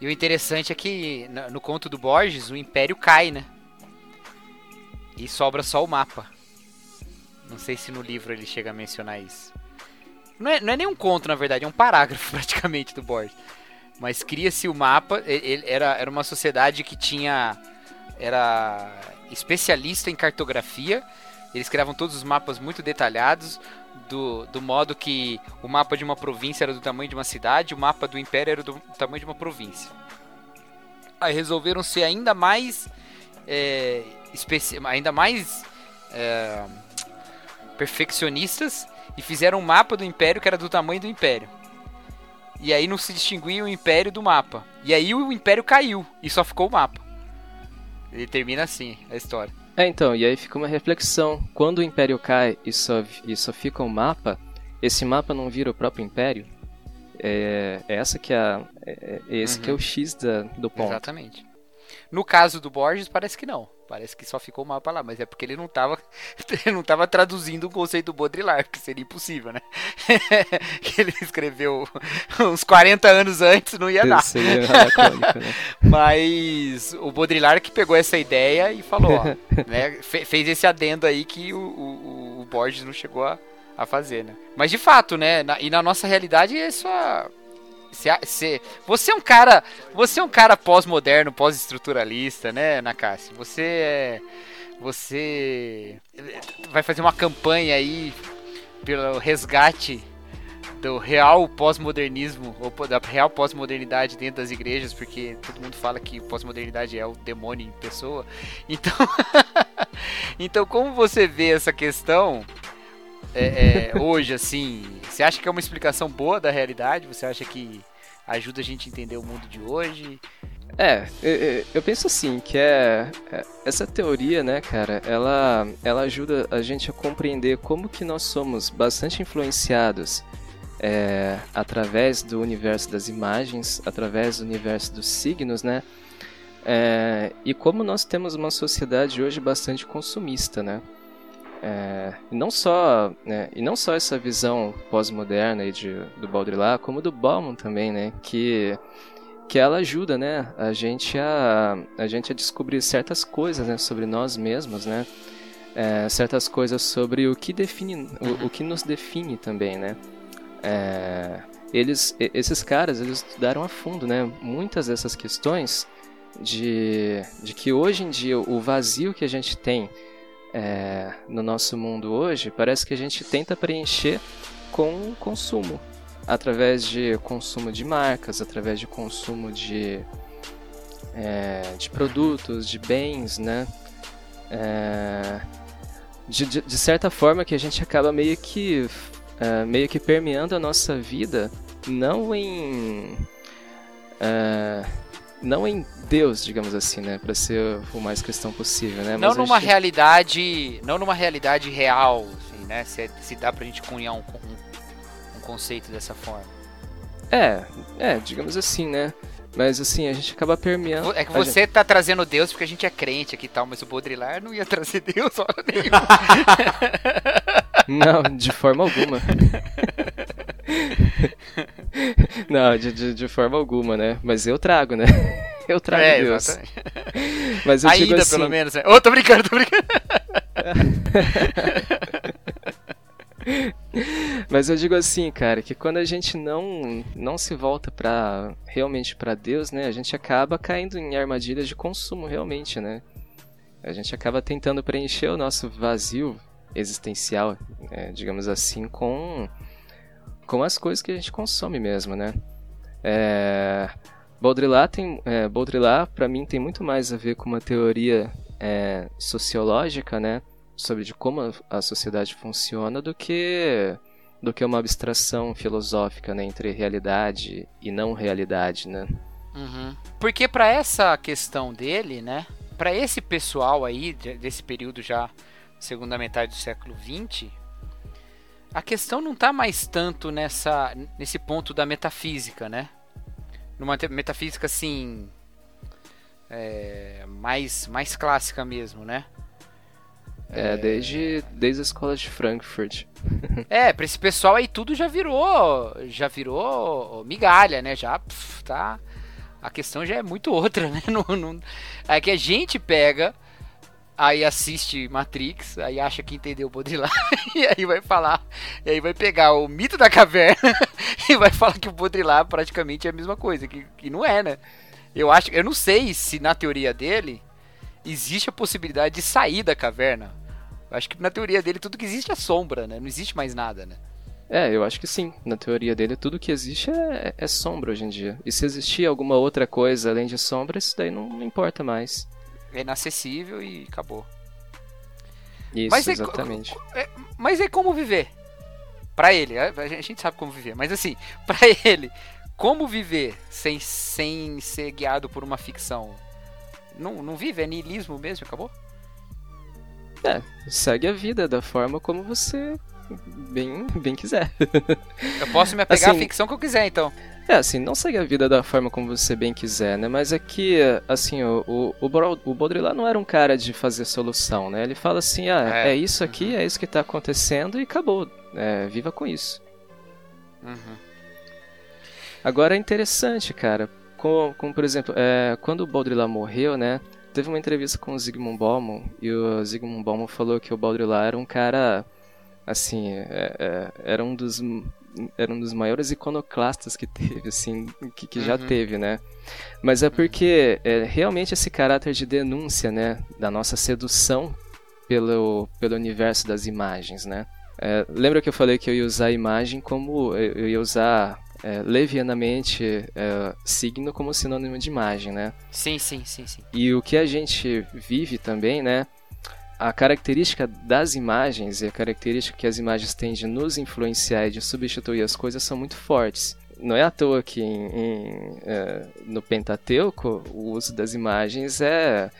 e o interessante é que no, conto do Borges o império cai, né? E sobra só o mapa. Não sei se no livro ele chega a mencionar isso. Não é, não é nem um conto, na verdade, é um parágrafo praticamente do Borges. Mas cria-se o mapa. Ele, era, era uma sociedade que tinha. Era especialista em cartografia. Eles criavam todos os mapas muito detalhados. Do, do modo que o mapa de uma província era do tamanho de uma cidade, o mapa do império era do tamanho de uma província. Aí resolveram ser ainda mais. É, ainda mais. É, perfeccionistas e fizeram um mapa do Império que era do tamanho do Império. E aí não se distinguia o Império do mapa. E aí o Império caiu e só ficou o mapa. Ele termina assim a história. É, então, e aí fica uma reflexão. Quando o Império cai e só, e só fica um mapa, esse mapa não vira o próprio Império? É, é essa que é, a, é, é esse uhum. que é o uhum. X da, do ponto. Exatamente. No caso do Borges, parece que não. Parece que só ficou o mapa lá, mas é porque ele não estava ele não tava traduzindo o conceito do Baudrillard, que seria impossível, né? que ele escreveu uns 40 anos antes, não ia dar. Seria né? Mas o Baudrillard que pegou essa ideia e falou, ó, né, fez esse adendo aí que o, o, o Borges não chegou a, a fazer, né? Mas de fato, né, na, e na nossa realidade é só você, você é um cara, você é um cara pós-moderno, pós-estruturalista, né, Nakassi? Você é, você vai fazer uma campanha aí pelo resgate do real pós-modernismo ou da real pós-modernidade dentro das igrejas, porque todo mundo fala que pós-modernidade é o demônio em pessoa. Então, então como você vê essa questão é, é, hoje, assim, você acha que é uma explicação boa da realidade? Você acha que ajuda a gente a entender o mundo de hoje? É, eu, penso assim, que é, é, essa teoria, né, cara, ela, ela ajuda a gente a compreender como que nós somos bastante influenciados é, através do universo das imagens, através do universo dos signos, né, é, e como nós temos uma sociedade hoje bastante consumista, né, é, não só, né, e não só essa visão pós-moderna do Baudrillard, como do Bauman também, né, que, que ela ajuda né, a, gente a, a gente a descobrir certas coisas né, sobre nós mesmos, né, é, certas coisas sobre o que, define, o, o que nos define também. Né. É, eles, esses caras eles estudaram a fundo né, muitas dessas questões de, de que hoje em dia o vazio que a gente tem é, no nosso mundo hoje, parece que a gente tenta preencher com consumo, através de consumo de marcas, através de consumo de, é, de produtos, de bens, né? É, de, de, de, certa forma que a gente acaba meio que é, meio que permeando a nossa vida não em é, não em Deus, digamos assim, né, para ser o mais cristão possível, né? Não numa gente... realidade, não numa realidade real, assim, né? Se, se dá pra gente cunhar um, um, um conceito dessa forma. É, é, digamos assim, né? Mas assim, a gente acaba permeando. É que você gente... tá trazendo Deus porque a gente é crente aqui e tal, mas o Baudrillard não ia trazer Deus hora nenhuma. não, de forma alguma. não, de, de, de, forma alguma, né? Mas eu trago, né? Eu trago é, Deus. Exatamente. Mas eu Ainda, assim... pelo menos. Né? Ô, oh, tô brincando, tô brincando. Mas eu digo assim, cara, que quando a gente não não se volta para realmente para Deus, né, a gente acaba caindo em armadilhas de consumo realmente, né? A gente acaba tentando preencher o nosso vazio existencial, é, digamos assim, com com as coisas que a gente consome mesmo, né? É, Baudrillard tem é, Baudrillard para mim tem muito mais a ver com uma teoria é, sociológica, né? Sobre de como a sociedade funciona do que do que uma abstração filosófica né, entre realidade e não realidade, né? Uhum. Porque para essa questão dele, né? Para esse pessoal aí desse período já segunda metade do século XX, a questão não está mais tanto nessa nesse ponto da metafísica, né? Numa metafísica assim é, mais mais clássica mesmo, né? É, desde, desde a escola de Frankfurt. é, pra esse pessoal aí tudo já virou. Já virou migalha, né? Já pff, tá. A questão já é muito outra, né? Não, não, é que a gente pega, aí assiste Matrix, aí acha que entendeu o Baudrillard, e aí vai falar, e aí vai pegar o mito da caverna e vai falar que o Baudrillard praticamente é a mesma coisa, que, que não é, né? Eu acho, eu não sei se na teoria dele existe a possibilidade de sair da caverna. Acho que na teoria dele tudo que existe é sombra, né? Não existe mais nada, né? É, eu acho que sim. Na teoria dele, tudo que existe é, é sombra hoje em dia. E se existir alguma outra coisa além de sombra, isso daí não, não importa mais. É inacessível e acabou. Isso, mas é exatamente. É, é, mas é como viver. Para ele, a gente sabe como viver, mas assim, para ele, como viver sem, sem ser guiado por uma ficção? Não, não vive, é niilismo mesmo, acabou? É, segue a vida da forma como você bem, bem quiser. Eu posso me apegar assim, à ficção que eu quiser, então. É, assim, não segue a vida da forma como você bem quiser, né? Mas é que, assim, o, o, o Baudrillard não era um cara de fazer solução, né? Ele fala assim, ah, é, é isso aqui, uhum. é isso que tá acontecendo e acabou. É, viva com isso. Uhum. Agora é interessante, cara, como, como por exemplo, é, quando o Baudrillard morreu, né? Teve uma entrevista com o Zygmunt Bauman e o Zygmunt Bauman falou que o Baudrillard era um cara, assim, é, é, era um dos era um dos maiores iconoclastas que teve, assim, que, que já uhum. teve, né? Mas é porque é, realmente esse caráter de denúncia, né, da nossa sedução pelo, pelo universo das imagens, né? É, lembra que eu falei que eu ia usar a imagem como eu ia usar é, levianamente é, signo como sinônimo de imagem, né? Sim, sim, sim, sim. E o que a gente vive também, né? A característica das imagens e a característica que as imagens têm de nos influenciar e de substituir as coisas são muito fortes. Não é à toa que em, em, é, no Pentateuco o uso das imagens é,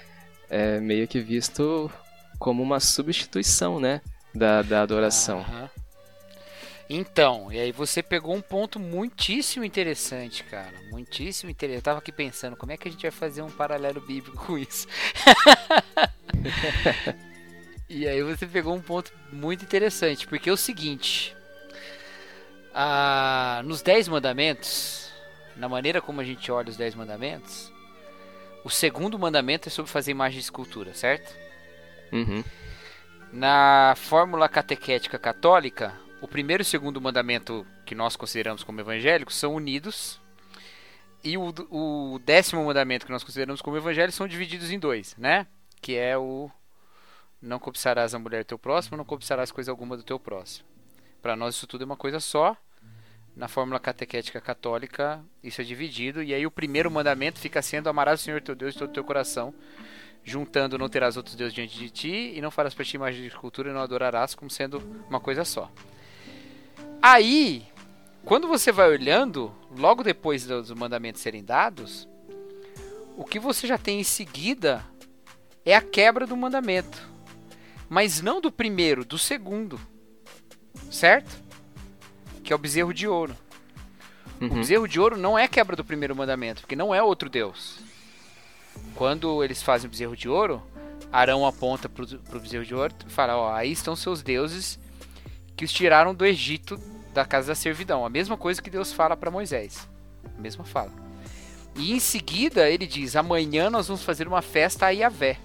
é, meio que visto como uma substituição, né? Da, da adoração. Então, e aí você pegou um ponto muitíssimo interessante, cara. Muitíssimo interessante. Eu tava aqui pensando, como é que a gente vai fazer um paralelo bíblico com isso? e aí você pegou um ponto muito interessante, porque é o seguinte. Ah, nos Dez Mandamentos, na maneira como a gente olha os Dez Mandamentos, o segundo mandamento é sobre fazer imagem de escultura, certo? Uhum. Na fórmula catequética católica, o primeiro e o segundo mandamento que nós consideramos como evangélicos são unidos. E o, o décimo mandamento que nós consideramos como evangelho são divididos em dois, né? Que é o não cobiçarás a mulher do teu próximo, não cobiçarás coisa alguma do teu próximo. Para nós isso tudo é uma coisa só. Na fórmula catequética católica, isso é dividido. E aí o primeiro mandamento fica sendo amarás o Senhor teu Deus de todo o teu coração, juntando não terás outros deuses diante de ti, e não farás para ti imagem de escultura e não adorarás, como sendo uma coisa só. Aí, quando você vai olhando, logo depois dos mandamentos serem dados, o que você já tem em seguida é a quebra do mandamento. Mas não do primeiro, do segundo. Certo? Que é o bezerro de ouro. Uhum. O bezerro de ouro não é quebra do primeiro mandamento, porque não é outro Deus. Quando eles fazem o bezerro de ouro, Arão aponta para o bezerro de ouro e fala: Ó, aí estão seus deuses que os tiraram do Egito da casa da servidão. A mesma coisa que Deus fala para Moisés. A mesma fala. E em seguida ele diz: amanhã nós vamos fazer uma festa a Yahvé.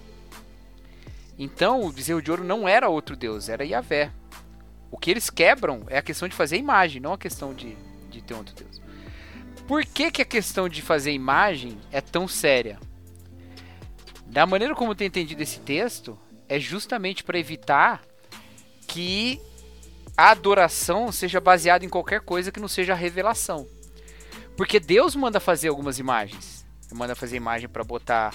Então o bezerro de ouro não era outro Deus, era Yahvé. O que eles quebram é a questão de fazer imagem, não a questão de, de ter outro Deus. Por que, que a questão de fazer imagem é tão séria? Da maneira como eu tenho entendido esse texto, é justamente para evitar que a adoração seja baseada em qualquer coisa que não seja revelação. Porque Deus manda fazer algumas imagens. Ele manda fazer imagem para botar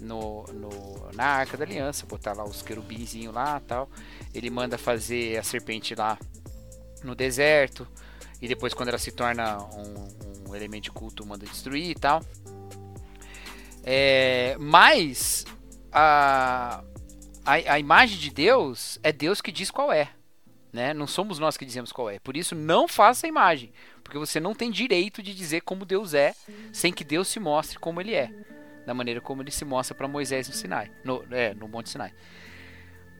no, no, na Arca da Aliança, botar lá os querubinzinhos lá tal. Ele manda fazer a serpente lá no deserto. E depois, quando ela se torna um, um elemento de culto, manda destruir e tal. É, mas a, a, a imagem de Deus é Deus que diz qual é. Né? Não somos nós que dizemos qual é. Por isso, não faça a imagem. Porque você não tem direito de dizer como Deus é, sem que Deus se mostre como ele é. Da maneira como ele se mostra para Moisés no Sinai. No, é, no Monte Sinai.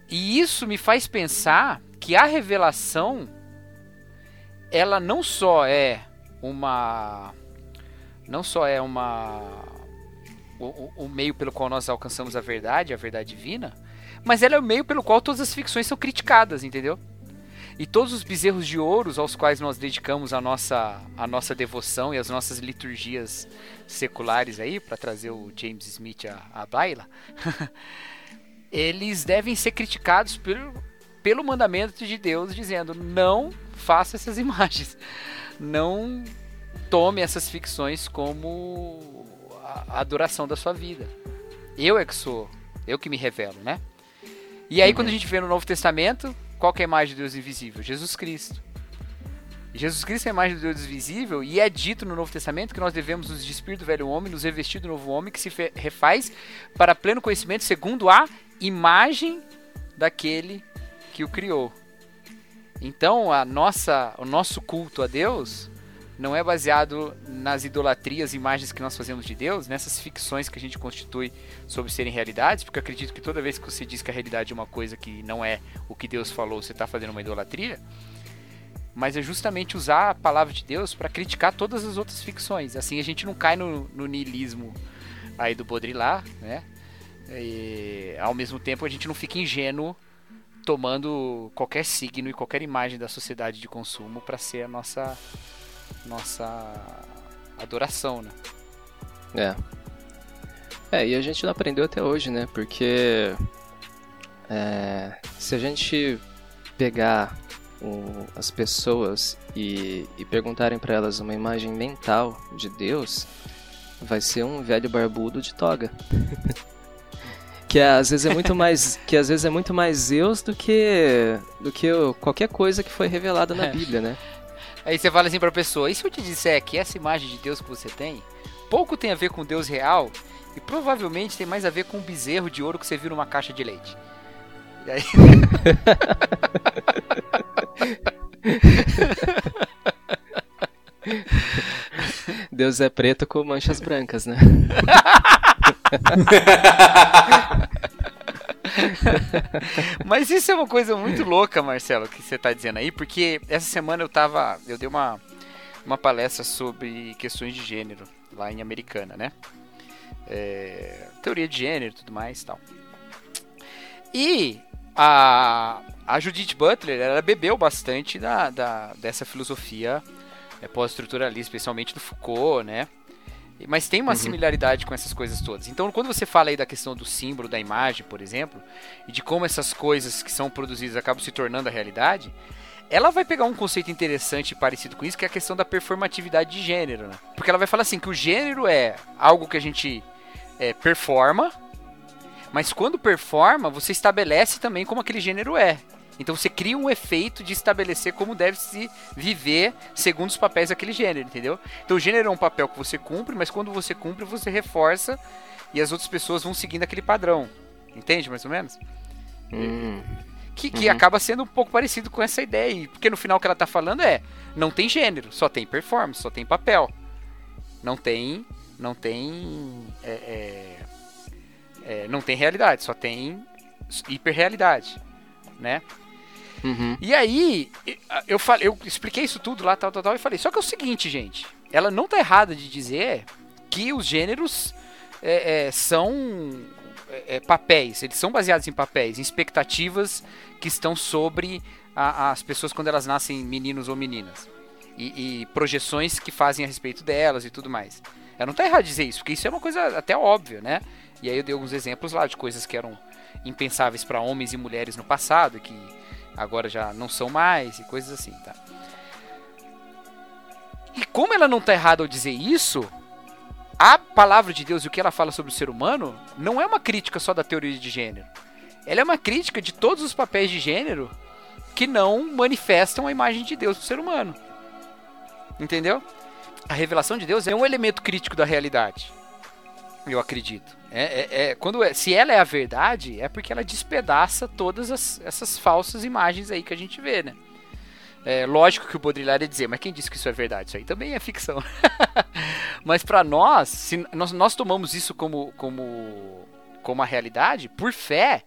E isso me faz pensar que a revelação ela não só é uma não só é uma o, o, meio pelo qual nós alcançamos a verdade, a verdade divina, mas ela é o meio pelo qual todas as ficções são criticadas, entendeu? E todos os bezerros de ouros aos quais nós dedicamos a nossa, a nossa devoção e as nossas liturgias seculares aí, para trazer o James Smith à, à baila, eles devem ser criticados pelo, pelo mandamento de Deus, dizendo: não faça essas imagens, não tome essas ficções como a adoração da sua vida. Eu é que sou, eu que me revelo, né? E aí, uhum. quando a gente vê no Novo Testamento, qual é a imagem de Deus invisível? Jesus Cristo. Jesus Cristo é a imagem de Deus invisível e é dito no Novo Testamento que nós devemos nos despir do velho homem, nos revestir do novo homem que se refaz para pleno conhecimento segundo a imagem daquele que o criou. Então, a nossa, o nosso culto a Deus não é baseado nas idolatrias, imagens que nós fazemos de Deus, nessas ficções que a gente constitui sobre serem realidades, porque eu acredito que toda vez que você diz que a realidade é uma coisa que não é o que Deus falou, você está fazendo uma idolatria. Mas é justamente usar a palavra de Deus para criticar todas as outras ficções. Assim a gente não cai no, no niilismo aí do Baudrillard, né? E, ao mesmo tempo a gente não fica ingênuo tomando qualquer signo e qualquer imagem da sociedade de consumo para ser a nossa nossa adoração, né? É. É, e a gente não aprendeu até hoje, né? Porque é, se a gente pegar as pessoas e, e perguntarem para elas uma imagem mental de Deus, vai ser um velho barbudo de toga. que às vezes é muito mais que às vezes é muito mais Zeus do que do que qualquer coisa que foi revelada na é. Bíblia, né? Aí você fala assim pra pessoa: e se eu te disser que essa imagem de Deus que você tem pouco tem a ver com Deus real e provavelmente tem mais a ver com um bezerro de ouro que você viu numa caixa de leite? E aí. Deus é preto com manchas brancas, né? Mas isso é uma coisa muito louca, Marcelo, que você está dizendo aí, porque essa semana eu tava. Eu dei uma, uma palestra sobre questões de gênero lá em Americana, né? É, teoria de gênero e tudo mais tal. E a, a Judith Butler, ela bebeu bastante da, da dessa filosofia é, pós-estruturalista, especialmente do Foucault, né? Mas tem uma uhum. similaridade com essas coisas todas. Então, quando você fala aí da questão do símbolo, da imagem, por exemplo, e de como essas coisas que são produzidas acabam se tornando a realidade, ela vai pegar um conceito interessante e parecido com isso, que é a questão da performatividade de gênero, né? Porque ela vai falar assim que o gênero é algo que a gente é, performa, mas quando performa, você estabelece também como aquele gênero é. Então você cria um efeito de estabelecer como deve se viver segundo os papéis daquele gênero, entendeu? Então o gênero é um papel que você cumpre, mas quando você cumpre, você reforça e as outras pessoas vão seguindo aquele padrão. Entende mais ou menos? Hum. Que, que Uhum. acaba sendo um pouco parecido com essa ideia. Porque no final o que ela tá falando é: não tem gênero, só tem performance, só tem papel. Não tem. Não tem. é, é, é, não tem realidade, só tem hiperrealidade. Né? Uhum. E aí, eu, falei, eu expliquei isso tudo lá, tal, tal, tal, e falei, só que é o seguinte, gente, ela não tá errada de dizer que os gêneros é, é, são é, é, papéis, eles são baseados em papéis, em expectativas que estão sobre a- as pessoas quando elas nascem meninos ou meninas. E, e projeções que fazem a respeito delas e tudo mais. Ela não tá errada de dizer isso, porque isso é uma coisa até óbvia, né? E aí eu dei alguns exemplos lá de coisas que eram impensáveis para homens e mulheres no passado, que agora já não são mais e coisas assim, tá? E como ela não tá errada ao dizer isso, a palavra de Deus e o que ela fala sobre o ser humano não é uma crítica só da teoria de gênero. Ela é uma crítica de todos os papéis de gênero que não manifestam a imagem de Deus no ser humano. Entendeu? A revelação de Deus é um elemento crítico da realidade. Eu acredito. É, é- é- quando é- se ela é a verdade, é porque ela despedaça todas as- essas falsas imagens aí que a gente vê, né? É lógico que o Baudrillard ia dizer, mas quem disse que isso é verdade? Isso aí também é ficção. mas para nós, se nós, nós tomamos isso como, como, como a realidade, por fé,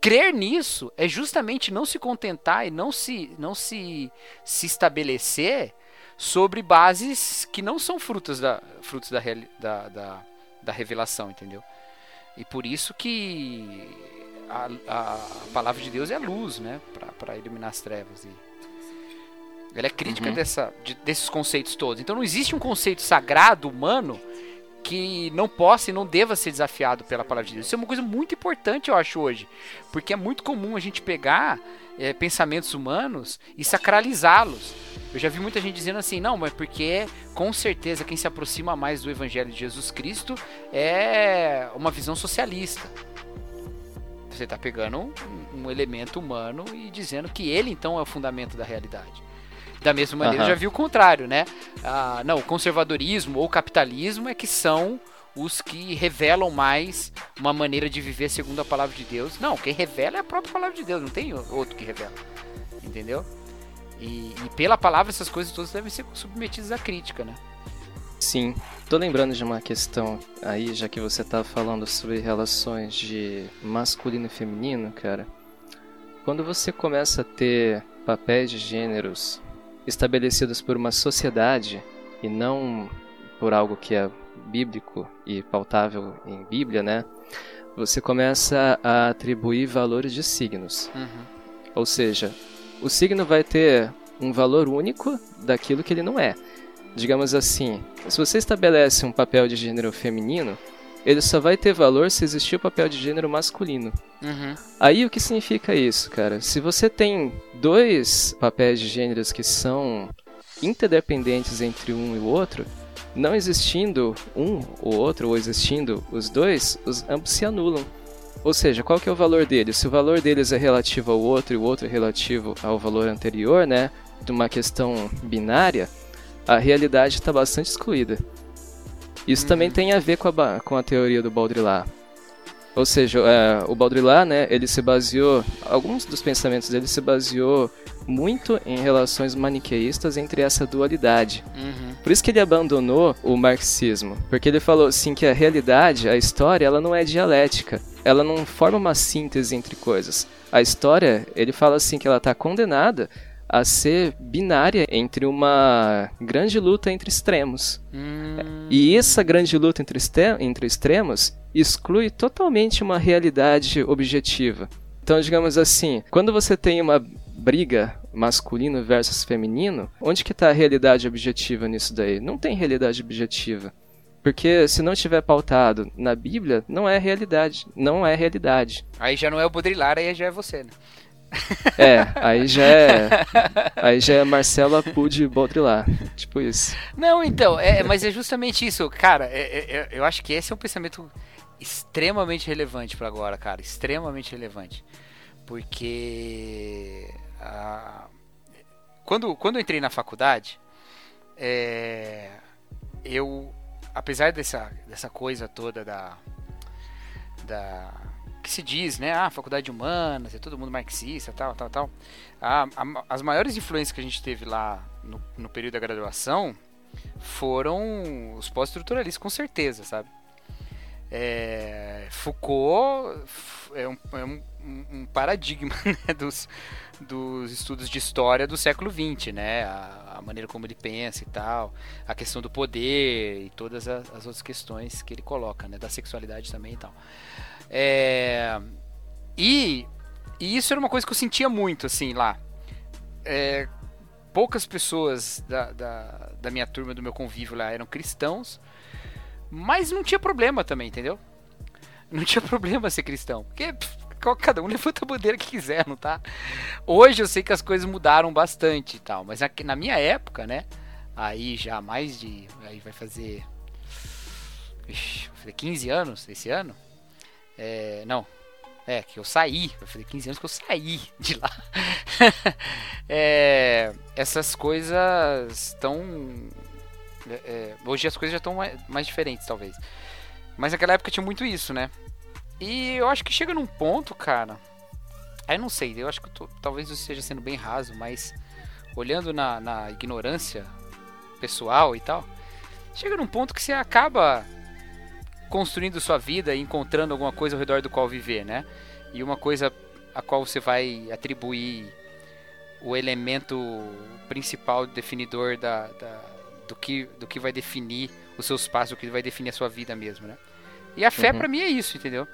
crer nisso é justamente não se contentar e não se, não se, se estabelecer sobre bases que não são frutos da, frutos da, da, da, da revelação, entendeu? E por isso que a, a palavra de Deus é a luz, né? Para iluminar as trevas. E ela é crítica Uhum. dessa, de- desses conceitos todos. Então não existe um conceito sagrado humano que não possa e não deva ser desafiado pela palavra de Deus. Isso é uma coisa muito importante, eu acho, hoje. Porque é muito comum a gente pegar eh, pensamentos humanos e sacralizá-los. Eu já vi muita gente dizendo assim, não, mas porque com certeza quem se aproxima mais do Evangelho de Jesus Cristo é uma visão socialista. Você está pegando um, um elemento humano e dizendo que ele então é o fundamento da realidade. Da mesma maneira, eu já vi o contrário, né? Ah, não, o conservadorismo ou o capitalismo é que são os que revelam mais uma maneira de viver segundo a palavra de Deus. Não, quem revela é a própria palavra de Deus, não tem outro que revela. Entendeu? E, e pela palavra essas coisas todas devem ser submetidas à crítica, né? Sim. Tô lembrando de uma questão aí, já que você tá falando sobre relações de masculino e feminino, cara. Quando você começa a ter papéis de gêneros estabelecidos por uma sociedade e não por algo que é bíblico e pautável em Bíblia, né? Você começa a atribuir valores de signos. Uhum. Ou seja, o signo vai ter um valor único daquilo que ele não é. Digamos assim, se você estabelece um papel de gênero feminino, ele só vai ter valor se existir o papel de gênero masculino. Uhum. Aí o que significa isso, cara? Se você tem dois papéis de gêneros que são interdependentes entre um e o outro, não existindo um ou outro, ou existindo os dois, os ambos se anulam. Ou seja, qual que é o valor deles? Se o valor deles é relativo ao outro e o outro é relativo ao valor anterior, né? De uma questão binária, a realidade está bastante excluída. Isso também tem a ver com a, com a teoria do Baudrillard. Ou seja, é, o Baudrillard, né, ele se baseou, alguns dos pensamentos dele se baseou muito em relações maniqueístas entre essa dualidade. Uhum. Por isso que ele abandonou o marxismo, porque ele falou assim que a realidade, a história, ela não é dialética, ela não forma uma síntese entre coisas. A história, ele fala assim que ela está condenada a ser binária entre uma grande luta entre extremos. Hum. E essa grande luta entre, entre extremos exclui totalmente uma realidade objetiva. Então, digamos assim, quando você tem uma briga masculino versus feminino, onde que está a realidade objetiva nisso daí? Não tem realidade objetiva. Porque se não estiver pautado na Bíblia, não é realidade. Não é realidade. Aí já não é o Baudrillard, aí já é você, né? É, aí já é. Aí já é Marcela Pude Baudrillard. Tipo isso. Não, então, é, mas é justamente isso, cara. É, é, é, eu acho que esse é um pensamento extremamente relevante para agora, cara. Extremamente relevante. Porque. Quando, quando eu entrei na faculdade, é, eu. Apesar dessa, dessa coisa toda da. da que se diz, né? Ah, faculdade de humanas, é todo mundo marxista, tal, tal, tal. Ah, a, as maiores influências que a gente teve lá no, no período da graduação foram os pós-estruturalistas, com certeza, sabe? É, Foucault é um, é um, um paradigma né, dos, dos estudos de história do século XX, né? A, a, maneira como ele pensa e tal, a questão do poder e todas as, as outras questões que ele coloca, né? Da sexualidade também e tal. É, e, e isso era uma coisa que eu sentia muito, assim, lá. É, poucas pessoas da, da, da minha turma, do meu convívio lá, eram cristãos. Mas não tinha problema também, entendeu? Não tinha problema ser cristão. Porque pff, cada um levanta a bandeira que quiser, não tá? Hoje eu sei que as coisas mudaram bastante e tal. Mas na minha época, né? Aí já mais de. Aí vai fazer. Vai fazer 15 anos esse ano. É, não. É, que eu saí. Vai fazer 15 anos que eu saí de lá. é, essas coisas estão é, é, hoje as coisas já estão mais, mais, diferentes, talvez. Mas naquela época tinha muito isso, né? E eu acho que chega num ponto, cara. Aí não sei, eu acho que tô, talvez eu esteja sendo bem raso, mas olhando na, na ignorância pessoal e tal, chega num ponto que você acaba construindo sua vida e encontrando alguma coisa ao redor do qual viver, né? E uma coisa a qual você vai atribuir o elemento principal definidor da, da do que, do que vai definir os seus passos, do que vai definir a sua vida mesmo, né? E a fé uhum. para mim é isso, entendeu?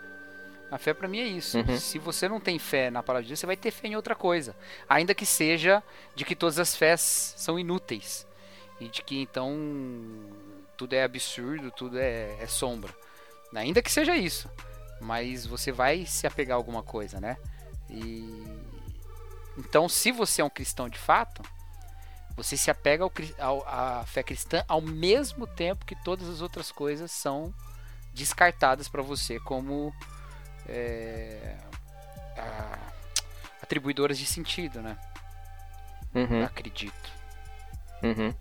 A fé para mim é isso. Uhum. Se você não tem fé na palavra de Deus, você vai ter fé em outra coisa. Ainda que seja de que todas as fés são inúteis. E de que então tudo é absurdo, tudo é, é sombra. Ainda que seja isso. Mas você vai se apegar a alguma coisa, né? E. Então, se você é um cristão de fato, você se apega à fé cristã ao mesmo tempo que todas as outras coisas são descartadas para você como é, a, atribuidoras de sentido, né? Uhum. Acredito. Uhum.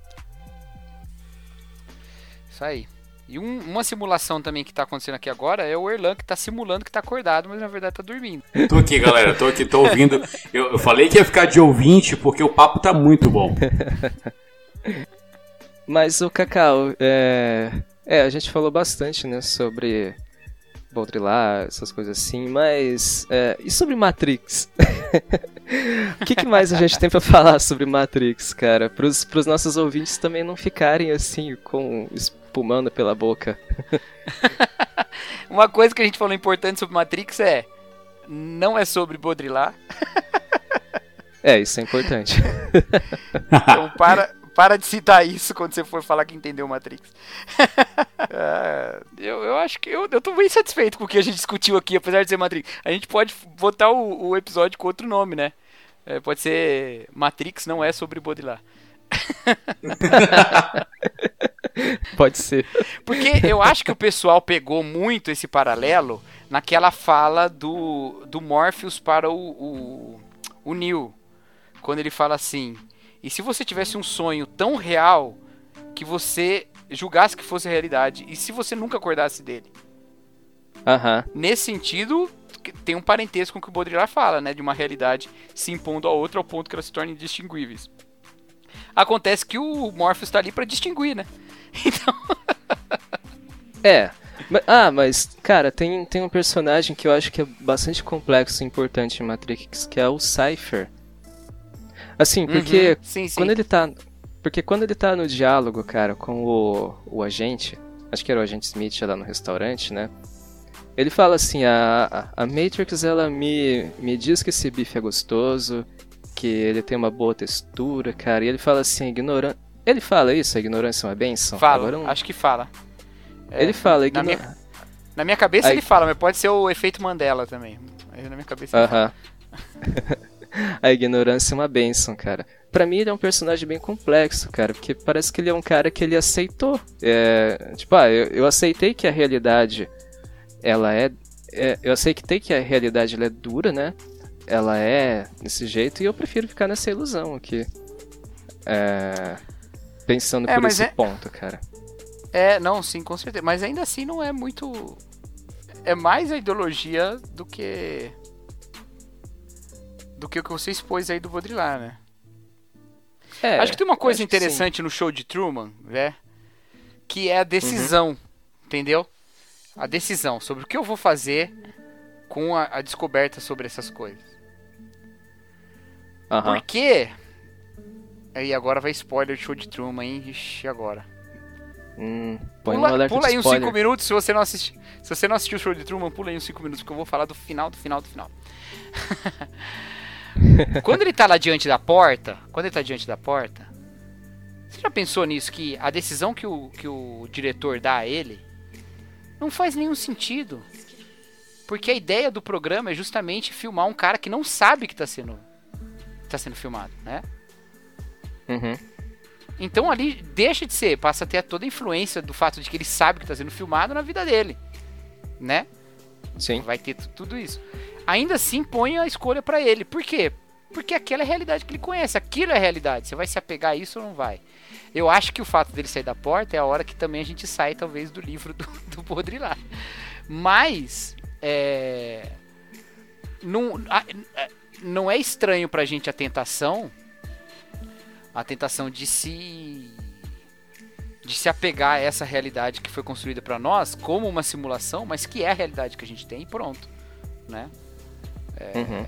Isso aí. E um, uma simulação também que tá acontecendo aqui agora é o Erlan que tá simulando que tá acordado, mas na verdade tá dormindo. Tô aqui, galera, tô aqui, tô ouvindo. Eu, eu falei que ia ficar de ouvinte porque o papo tá muito bom. mas o Cacau, é... é, a gente falou bastante, né, sobre Baudrillard, essas coisas assim, mas. É, e sobre Matrix? o que, que, mais a gente tem para falar sobre Matrix, cara? Pros, pros nossos ouvintes também não ficarem assim, com espumando pela boca. Uma coisa que a gente falou importante sobre Matrix é. Não é sobre Baudrillard. é, isso é importante. então para, para de citar isso quando você for falar que entendeu Matrix. é, eu, eu acho que eu, eu tô bem satisfeito com o que a gente discutiu aqui, apesar de ser Matrix. A gente pode botar o, o episódio com outro nome, né? É, pode ser Matrix não é sobre Baudrillard. pode ser. Porque eu acho que o pessoal pegou muito esse paralelo naquela fala do, do Morpheus para o, o, o Neo. Quando ele fala assim: e se você tivesse um sonho tão real que você julgasse que fosse realidade, e se você nunca acordasse dele? Uhum. Nesse sentido, tem um parentesco com o que o Baudrillard fala, né? De uma realidade se impondo a outra ao ponto que elas se tornem indistinguíveis. Acontece que o Morpheus está ali para distinguir, né? Então. é. Ah, mas, cara, tem, tem um personagem que eu acho que é bastante complexo e importante em Matrix, que é o Cypher. Assim, porque uhum. sim, sim. quando ele tá. Porque quando ele tá no diálogo, cara, com o, o agente, acho que era o agente Smith lá no restaurante, né? Ele fala assim, a, a Matrix ela me, me diz que esse bife é gostoso, que ele tem uma boa textura, cara, e ele fala assim, ignorante. Ele fala isso, a ignorância é uma benção? Fala, acho que fala. É, ele fala, igno... na, minha, na minha cabeça Aí... ele fala, mas pode ser o efeito Mandela também. Na minha cabeça uh -huh. A ignorância é uma benção, cara. Pra mim ele é um personagem bem complexo, cara, porque parece que ele é um cara que ele aceitou. É, tipo, ah, eu, eu aceitei que a realidade ela é, é, eu aceitei que a realidade ela é dura, né? Ela é desse jeito e eu prefiro ficar nessa ilusão aqui. É, pensando É, por esse é- ponto, cara. É, não, sim, com certeza. Mas ainda assim não é muito. É mais a ideologia do que. Do que o que você expôs aí do Baudrillard, né? É, acho que tem uma coisa interessante no show de Truman, né? Que é a decisão, Uhum. entendeu? A decisão sobre o que eu vou fazer com a, a descoberta sobre essas coisas. Aham. Por quê? Aí agora vai spoiler de show de Truman, hein? Ixi, agora. Hum, Pula, pula aí uns spoiler. 5 minutos se você não assistiu. Se você não assistiu o show de Truman, pula aí uns 5 minutos, porque eu vou falar do final, do final, do final. quando ele tá lá diante da porta, quando ele tá diante da porta, você já pensou nisso? Que a decisão que o, que o diretor dá a ele não faz nenhum sentido. Porque a ideia do programa é justamente filmar um cara que não sabe que tá sendo, tá sendo filmado, né? Uhum. Então ali deixa de ser, passa a ter toda a influência do fato de que ele sabe que está sendo filmado na vida dele, né? Sim. Vai ter tu- tudo isso. Ainda assim põe a escolha pra ele. Por quê? Porque aquela é a realidade que ele conhece, aquilo é a realidade. Você vai se apegar a isso ou não vai? Eu acho que o fato dele sair da porta é a hora que também a gente sai, talvez, do livro do, do. Mas, é... Não, a- não é estranho pra gente a tentação a tentação de se de se apegar a essa realidade que foi construída pra nós como uma simulação, mas que é a realidade que a gente tem e pronto, né? Uhum.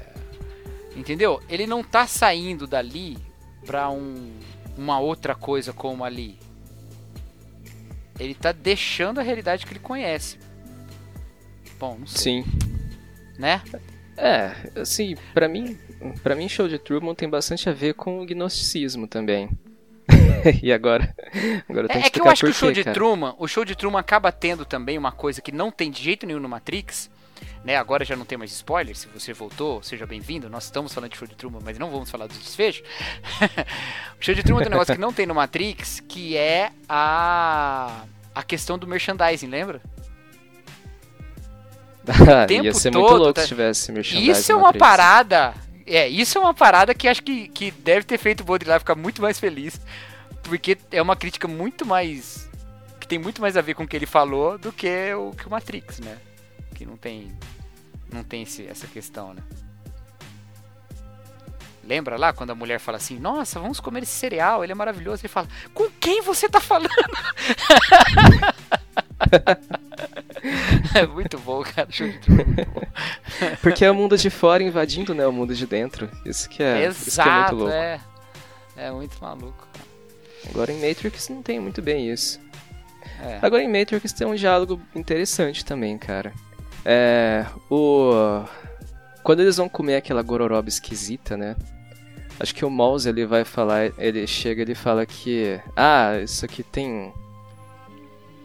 Entendeu? Ele não tá saindo dali pra um, uma outra coisa como ali. Ele tá deixando a realidade que ele conhece. Bom, não sei, Sim. né? É, assim, pra mim, para mim Show de Truman tem bastante a ver com o gnosticismo também. e agora, agora eu tenho É, é que eu acho que o show quê, de cara. Truman, o show de Truman acaba tendo também uma coisa que não tem de jeito nenhum no Matrix, né? Agora já não tem mais spoiler, se você voltou, seja bem-vindo. Nós estamos falando de show de Truman, mas não vamos falar do desfecho. o show de Truman tem um negócio que não tem no Matrix, que é a a questão do merchandising, lembra? Tempo Ia ser todo, muito louco tá- se tivesse merchandising Isso é uma Matrix. parada. É, isso é uma parada que acho que, que deve ter feito o Baudrillard ficar muito mais feliz. Porque é uma crítica muito mais. que tem muito mais a ver com o que ele falou do que o, que o Matrix, né? Que não tem. Não tem esse- essa questão, né? Lembra lá quando a mulher fala assim: Nossa, vamos comer esse cereal, ele é maravilhoso. Ele fala: Com quem você tá falando? é muito bom, cara. Muito bom. Porque é o mundo de fora invadindo, né, o mundo de dentro. Isso que é, isso que é muito Exato, louco. é. É muito maluco. Agora em Matrix não tem muito bem isso. É. Agora em Matrix tem um diálogo interessante também, cara. É. O. Quando eles vão comer aquela gororoba esquisita, né? Acho que o Mouse ele vai falar, ele chega ele fala que. Ah, isso aqui tem.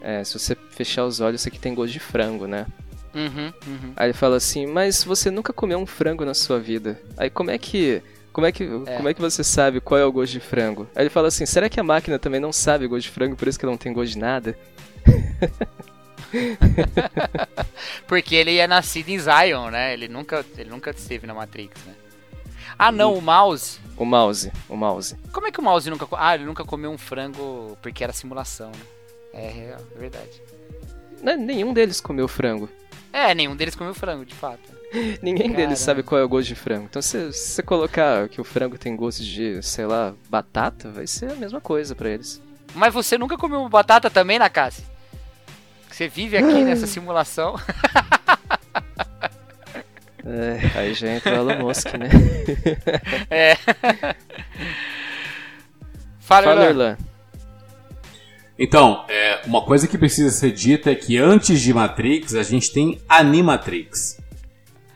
É, se você fechar os olhos, isso aqui tem gosto de frango, né? Uhum, uhum. Aí ele fala assim, mas você nunca comeu um frango na sua vida. Aí como é que. Como é, que, É. como é que você sabe qual é o gosto de frango? Aí ele fala assim, será que a máquina também não sabe o gosto de frango, por isso que ela não tem gosto de nada? Porque ele é nascido em Zion, né? Ele nunca, ele nunca esteve na Matrix, né? Ah, não, o Mouse. O mouse, o mouse. Como é que o Mouse nunca. Ah, ele nunca comeu um frango porque era simulação, né? É, é verdade. Não, nenhum deles comeu frango. É, nenhum deles comeu frango, de fato. Ninguém Caramba. deles sabe qual é o gosto de frango. Então se, se você colocar que o frango tem gosto de, sei lá, batata, vai ser a mesma coisa pra eles. Mas você nunca comeu batata também, Nakasi? Você vive aqui nessa simulação. É, aí já entra o Elon Musk, né? É. Fala, Fala, Erlan. Erlan. Então, é, uma coisa que precisa ser dita é que antes de Matrix, a gente tem Animatrix.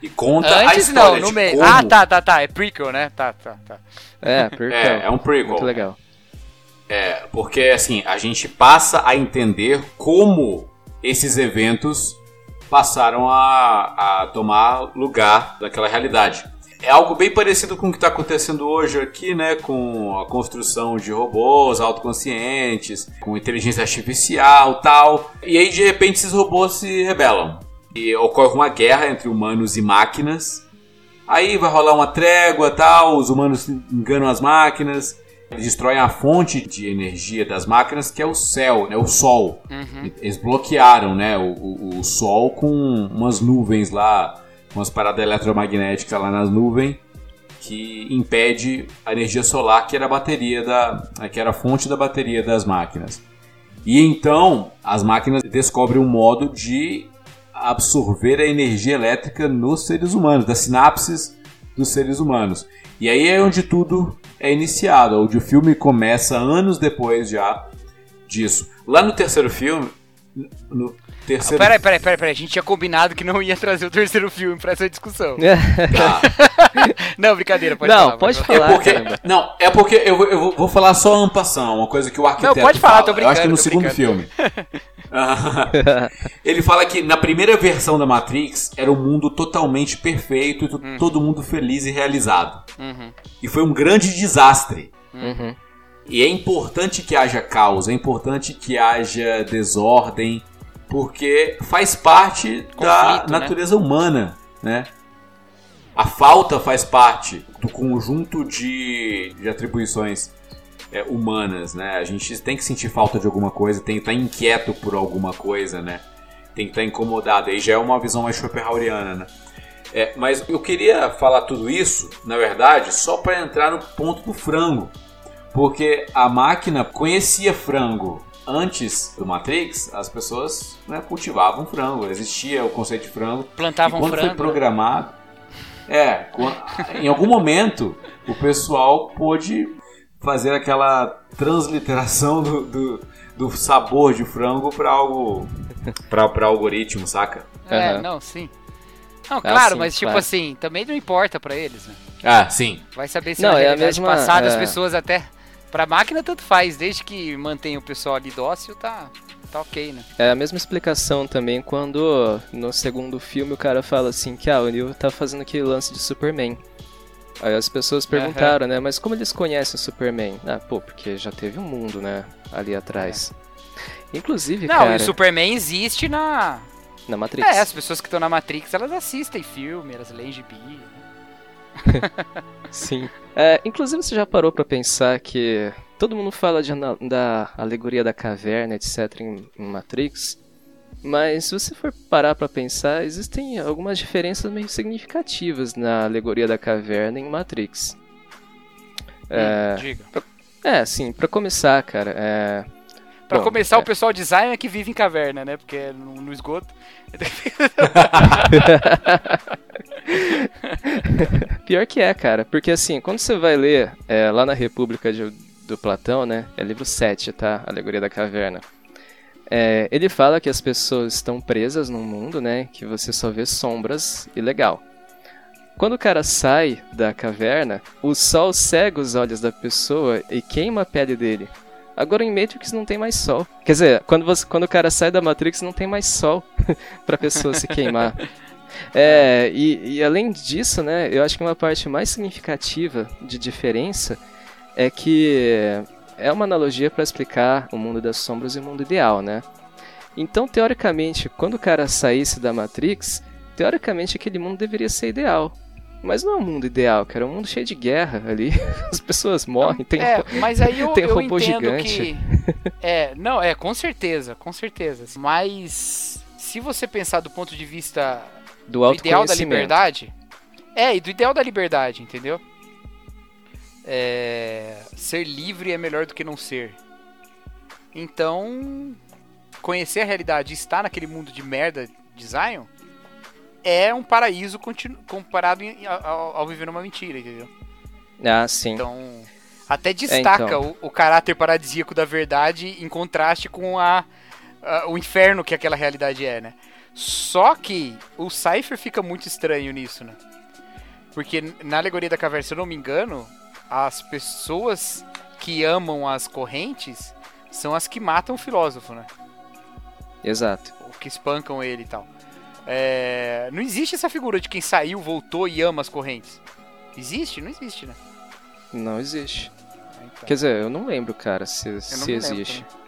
E conta a Antes história não, no de meio. como... Ah, tá, tá, tá. É prequel, né? Tá, tá, tá. É, prequel. É, é um prequel. Muito legal. É, porque assim, a gente passa a entender como esses eventos passaram a, a tomar lugar daquela realidade. é algo bem parecido com o que está acontecendo hoje aqui, né? Com a construção de robôs autoconscientes, com inteligência artificial tal. E aí, de repente, esses robôs se rebelam. E ocorre uma guerra entre humanos e máquinas. Aí vai rolar uma trégua tal, os humanos enganam as máquinas. Eles destroem a fonte de energia das máquinas, que é o céu, né, o sol. Uhum. Eles bloquearam né, o, o, o sol com umas nuvens lá, umas paradas eletromagnéticas lá nas nuvens, que impede a energia solar, que era a bateria da, que era a fonte da bateria das máquinas. E então as máquinas descobrem um modo de absorver a energia elétrica nos seres humanos, das sinapses dos seres humanos. E aí é onde tudo é iniciado, onde o filme começa anos depois já disso. Lá no terceiro filme, no terceiro... Peraí, peraí, peraí, peraí, a gente tinha combinado que não ia trazer o terceiro filme pra essa discussão. Tá. não, brincadeira, pode Não, falar. pode falar. falar. É porque, caramba. não, é porque eu, vou- eu vou- falar só ampassão, uma coisa que o arquiteto pode falar, fala. tô Eu acho que brincando, no segundo brincando. filme. Ele fala que na primeira versão da Matrix era um mundo totalmente perfeito, e to- todo mundo feliz e realizado. Uhum. E foi um grande desastre. Uhum. E é importante que haja caos, é importante que haja desordem, porque faz parte da Conflito, né? natureza humana, né? A falta faz parte do conjunto de, de atribuições é, humanas, né? A gente tem que sentir falta de alguma coisa, tem que estar inquieto por alguma coisa, né? Tem que estar incomodado. Aí já é uma visão mais Schopenhaueriana, né? É, mas eu queria falar tudo isso, na verdade, só para entrar no ponto do frango. Porque a máquina conhecia frango. Antes do Matrix, as pessoas né, cultivavam frango, existia o conceito de frango. Plantavam e quando frango. foi programado, é, em algum momento o pessoal pôde fazer aquela transliteração do, do, do sabor de frango para algo para algoritmo, saca? É, Aham. não, sim. Não, claro, sim, mas tipo claro. assim, também não importa pra eles, né? Ah, sim. Vai saber se Não, na é a mesma- passada as é. pessoas até. Pra máquina tanto faz, desde que mantenha o pessoal ali dócil, tá, tá ok, né? É a mesma explicação também quando no segundo filme o cara fala assim que ah, o Neo tá fazendo aquele lance de Superman. Aí as pessoas perguntaram, né, mas como eles conhecem o Superman? Ah, pô, porque já teve um mundo, né, ali atrás. Inclusive, Não, cara, e o Superman existe na. na Matrix. É, as pessoas que estão na Matrix, elas assistem filme, elas leem gibi. né? Sim. É, inclusive, você já parou pra pensar que todo mundo fala de da alegoria da caverna, etc, em, em Matrix, mas se você for parar pra pensar, existem algumas diferenças meio significativas na alegoria da caverna em Matrix. É, Hum, diga. é, sim, pra começar, cara, é... Pra bom, começar, é. o pessoal design é que vive em caverna, né? Porque é no, no esgoto. Pior que é, cara, porque assim, quando você vai ler é, lá na República de- do Platão, né, é livro 7, tá, Alegoria da Caverna, é, ele fala que as pessoas estão presas num mundo, né, que você só vê sombras e legal. Quando o cara sai da caverna, o sol cega os olhos da pessoa e queima a pele dele. Agora em Matrix não tem mais sol. Quer dizer, quando, você, quando o cara sai da Matrix não tem mais sol pra pessoa se queimar. É, e, e além disso, né, eu acho que uma parte mais significativa de diferença é que é uma analogia para explicar o mundo das sombras e o mundo ideal, né? Então, teoricamente, quando o cara saísse da Matrix, teoricamente aquele mundo deveria ser ideal. Mas não é um mundo ideal, cara, é um mundo cheio de guerra ali. As pessoas morrem, tem é, mas aí eu, tem eu robô gigante. que. É, não, é, com certeza, com certeza. Mas se você pensar do ponto de vista do do ideal da liberdade. É, e do ideal da liberdade, entendeu? É, ser livre é melhor do que não ser. Então, conhecer a realidade e estar naquele mundo de merda de Zion é um paraíso comparado em- ao, ao viver numa mentira, entendeu? Ah, sim. Então, até destaca então. o, o caráter paradisíaco da verdade em contraste com a, a- o inferno que aquela realidade é, né? Só que o Cypher fica muito estranho nisso, né? Porque na alegoria da caverna, se eu não me engano, as pessoas que amam as correntes são as que matam o filósofo, né? Exato. Ou que espancam ele e tal. É, Não existe essa figura de quem saiu, voltou e ama as correntes. Existe? Não existe, né? Não existe. Então, Quer dizer, eu não lembro, cara, se, se existe. também.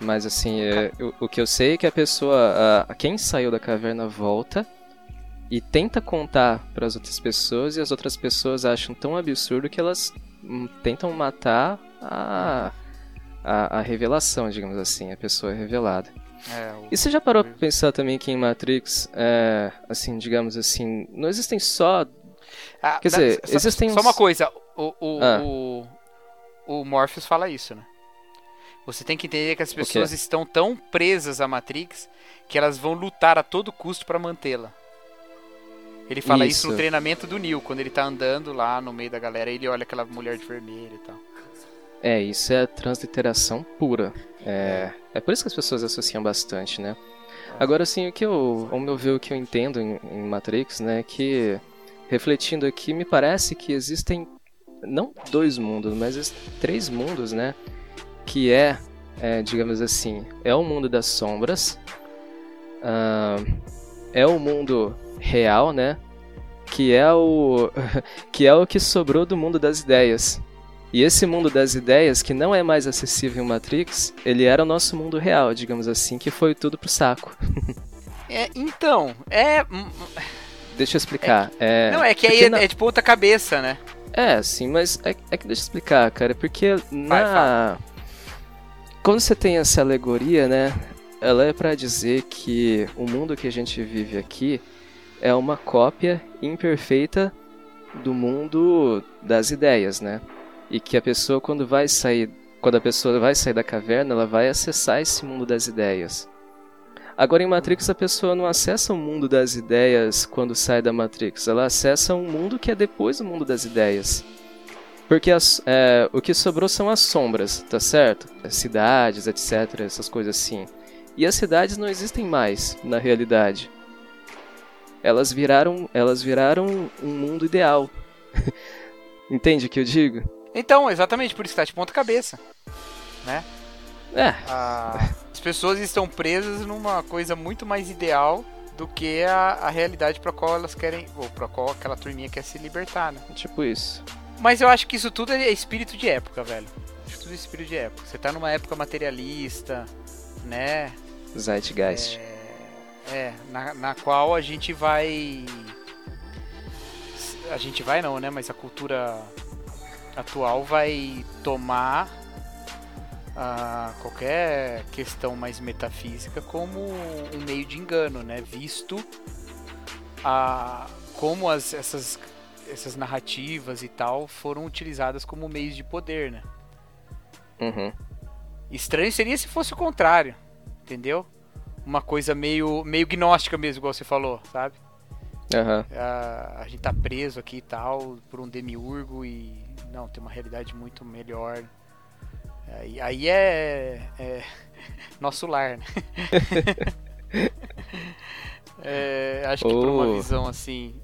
Mas assim, é, eu- o que eu sei é que a pessoa, a, quem saiu da caverna volta e tenta contar para as outras pessoas e as outras pessoas acham tão absurdo que elas hum, tentam matar a, a, a revelação, digamos assim, a pessoa revelada. É, o- E você já parou pra pensar também que em Matrix, é, assim, digamos assim, não existem só Ah, Quer dizer, só, existem Só uns- uma coisa, o, o, Ah. o, o Morpheus fala isso, né? Você tem que entender que as pessoas estão tão presas à Matrix que elas vão lutar a todo custo pra mantê-la. Ele fala isso. no Isso. treinamento do Neo, quando ele tá andando lá no meio da galera, ele olha aquela mulher de vermelho e tal. É, isso é transliteração pura. É, é por isso que as pessoas associam bastante, né? Agora, assim, o que eu, ao meu ver, o que eu entendo em, em Matrix, né, é que, refletindo aqui, me parece que existem, não dois mundos, mas três mundos, né, que é, é, digamos assim, é o mundo das sombras, ah, é o mundo real, né, que é o que é o que sobrou do mundo das ideias. E esse mundo das ideias, que não é mais acessível em Matrix, ele era o nosso mundo real, digamos assim, que foi tudo pro saco. É, então, é. hum, Deixa eu explicar. É, não, é que aí é, na- é tipo outra cabeça, né? É, sim, mas é, é que deixa eu explicar, cara, porque Vai, na. Quando você tem essa alegoria, né? Ela é pra dizer que o mundo que a gente vive aqui é uma cópia imperfeita do mundo das ideias, né? E que a pessoa quando vai sair, quando a pessoa vai sair da caverna, ela vai acessar esse mundo das ideias. Agora em Matrix a pessoa não acessa o mundo das ideias quando sai da Matrix, ela acessa um mundo que é depois do mundo das ideias. Porque as- é, o que sobrou são as sombras, tá certo? As cidades, etc, essas coisas assim. E as cidades não existem mais na realidade. Elas viraram, elas viraram um mundo ideal. Entende o que eu digo? Então, exatamente, por isso que tá de ponta cabeça. Né? É, Ah, as pessoas estão presas numa coisa muito mais ideal do que a, a realidade para qual elas querem, ou para qual aquela turminha quer se libertar, né? tipo isso. Mas eu acho que isso tudo é espírito de época, velho. Isso tudo é espírito de época. Você tá numa época materialista, né? Zeitgeist. É, é, na, na qual a gente vai. A gente vai não, né? Mas a cultura atual vai tomar ah, qualquer questão mais metafísica como um meio de engano, né? Visto a, como as, essas, essas narrativas e tal foram utilizadas como meios de poder, né? Uhum. Estranho seria se fosse o contrário, entendeu? Uma coisa meio, meio gnóstica mesmo, igual você falou, sabe? Aham. A, a gente tá preso aqui e tal, por um demiurgo e. Não, tem uma realidade muito melhor. Aí, aí é, é nosso lar, né? É, acho que por uma Oh. visão assim,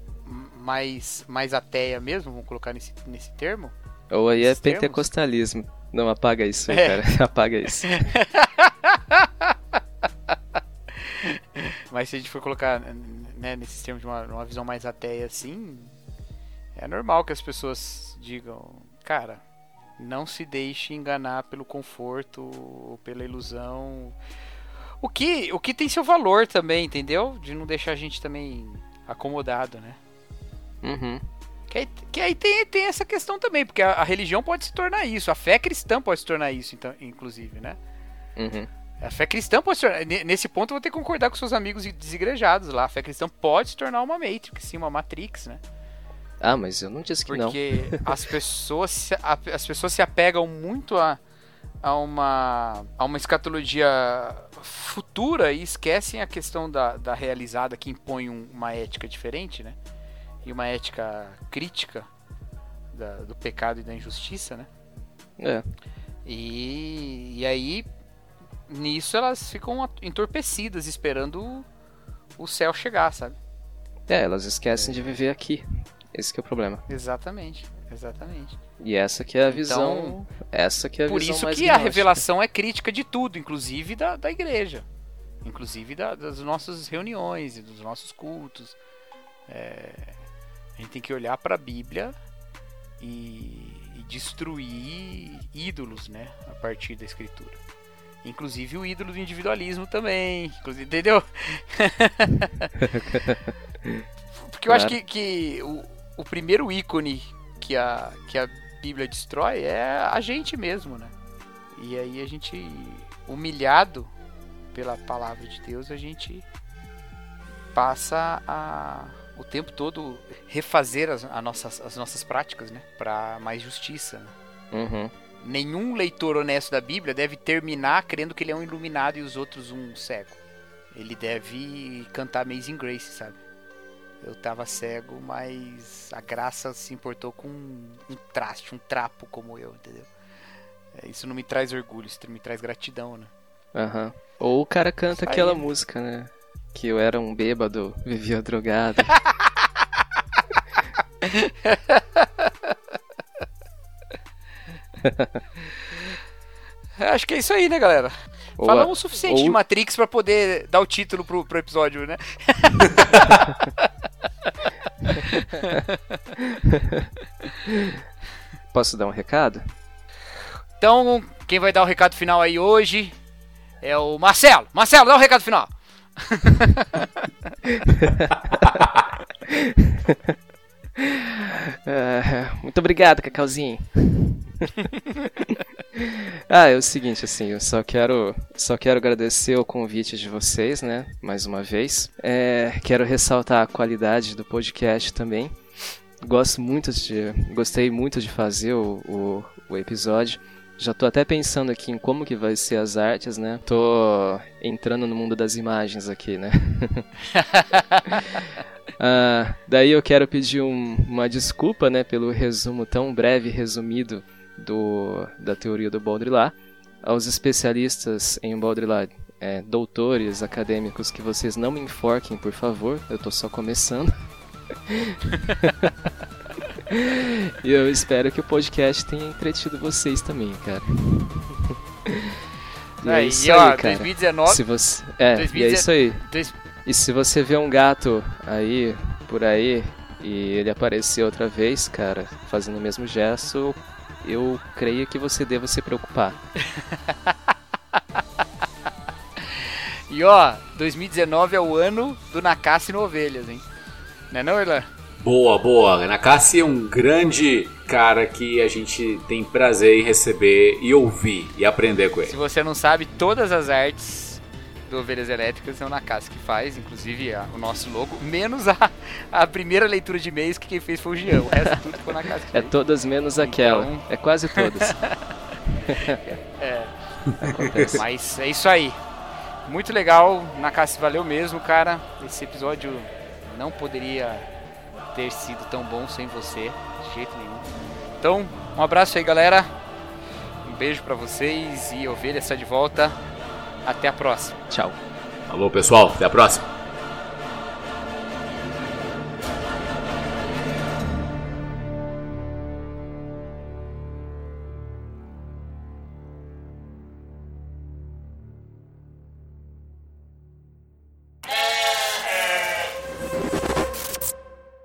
mais, mais ateia mesmo, vamos colocar nesse, nesse termo. Ou aí é termos? pentecostalismo. Não, apaga isso aí, É. cara. Apaga isso. Mas se a gente for colocar né, nesses termos de uma, uma visão mais ateia assim, é normal que as pessoas digam, cara, não se deixe enganar pelo conforto ou pela ilusão. O que, o que tem seu valor também, entendeu? De não deixar a gente também acomodado, né? Uhum. Que aí, que aí tem, tem essa questão também, porque a, a religião pode se tornar isso, a fé cristã pode se tornar isso, então, inclusive, né? Uhum. A fé cristã pode se tornar. ne- Nesse ponto eu vou ter que concordar com seus amigos desigrejados lá. A fé cristã pode se tornar uma Matrix, sim, uma Matrix, né? Ah, mas eu não disse que não. Porque as pessoas se, as pessoas se apegam muito a, a, uma, a uma escatologia futura e esquecem a questão da, da realizada que impõe um- uma ética diferente, né? E uma ética crítica da- do pecado e da injustiça, né? É. E, e aí, nisso elas ficam entorpecidas, esperando o, céu chegar, sabe? É, elas esquecem de viver aqui. Esse que é o problema. Exatamente, exatamente. E essa que é a visão. essa que é a Por visão isso mais que a gnóstica. revelação é crítica de tudo, inclusive da, da igreja. Inclusive da- das nossas reuniões e dos nossos cultos. É, A gente tem que olhar para a Bíblia e, e destruir ídolos, né? A partir da Escritura. Inclusive o ídolo do individualismo também. Inclusive, entendeu? Porque eu acho que, que o, o primeiro ícone que a, que a Bíblia destrói é a gente mesmo, né? E aí a gente, humilhado pela palavra de Deus, a gente passa a o tempo todo refazer as, a nossas, as nossas práticas, né? Para mais justiça. Né? Uhum. Nenhum leitor honesto da Bíblia deve terminar crendo que ele é um iluminado e os outros um cego. Ele deve cantar Amazing Grace, sabe? Eu tava cego, mas a graça se importou com um, traste, um trapo como eu, entendeu? É, isso não me traz orgulho, isso me traz gratidão, né? Uhum. Ou o cara canta aquela música, né? Que eu era um bêbado, vivia drogado. Acho que é isso aí, né, galera? Ou Falamos o suficiente ou... de Matrix para poder dar o título pro, pro episódio, né? Posso dar um recado? Então, quem vai dar o recado final aí hoje é o Marcelo. Marcelo, dá o recado final. uh, muito obrigado, Cacauzinho. ah, é o seguinte, assim, eu só quero, só quero agradecer o convite de vocês, né? Mais uma vez. É, quero ressaltar a qualidade do podcast também. Gosto muito de, gostei muito de fazer o, o, o episódio. Já tô até pensando aqui em como que vai ser as artes, né? Tô entrando no mundo das imagens aqui, né? ah, daí eu quero pedir um, uma desculpa, né, pelo resumo tão breve, resumido do, da teoria do Baudrillard. Aos especialistas em Baudrillard, é, doutores acadêmicos, que vocês não me enforquem, por favor. Eu tô só começando. e eu espero que o podcast tenha entretido vocês também, cara. E é, isso e, aí, ó, cara. 2019. Se você... É, 2019, e é isso aí. Dois... E se você vê um gato aí, por aí, e ele aparecer outra vez, cara, fazendo o mesmo gesto, eu creio que você deva se preocupar. e ó, 2019 é o ano do Nakassi no Ovelhas, hein? Não é não, Erlan? Boa, boa. Nakassi é um grande cara que a gente tem prazer em receber e ouvir e aprender com ele. Se você não sabe, todas as artes do Ovelhas Elétricas é o Nakassi que faz, inclusive a, o nosso logo, menos a, a primeira leitura de e-mails que quem fez foi o Jean. O resto tudo foi o Nakassi. É todas menos aquela. Então... É quase todas. é. Acontece. Mas é isso aí. Muito legal, Nakassi valeu mesmo, cara. Esse episódio não poderia ter sido tão bom sem você, de jeito nenhum. Então, um abraço aí, galera. Um beijo para vocês e Ovelha está de volta. Até a próxima. Tchau. Alô, pessoal. Até a próxima.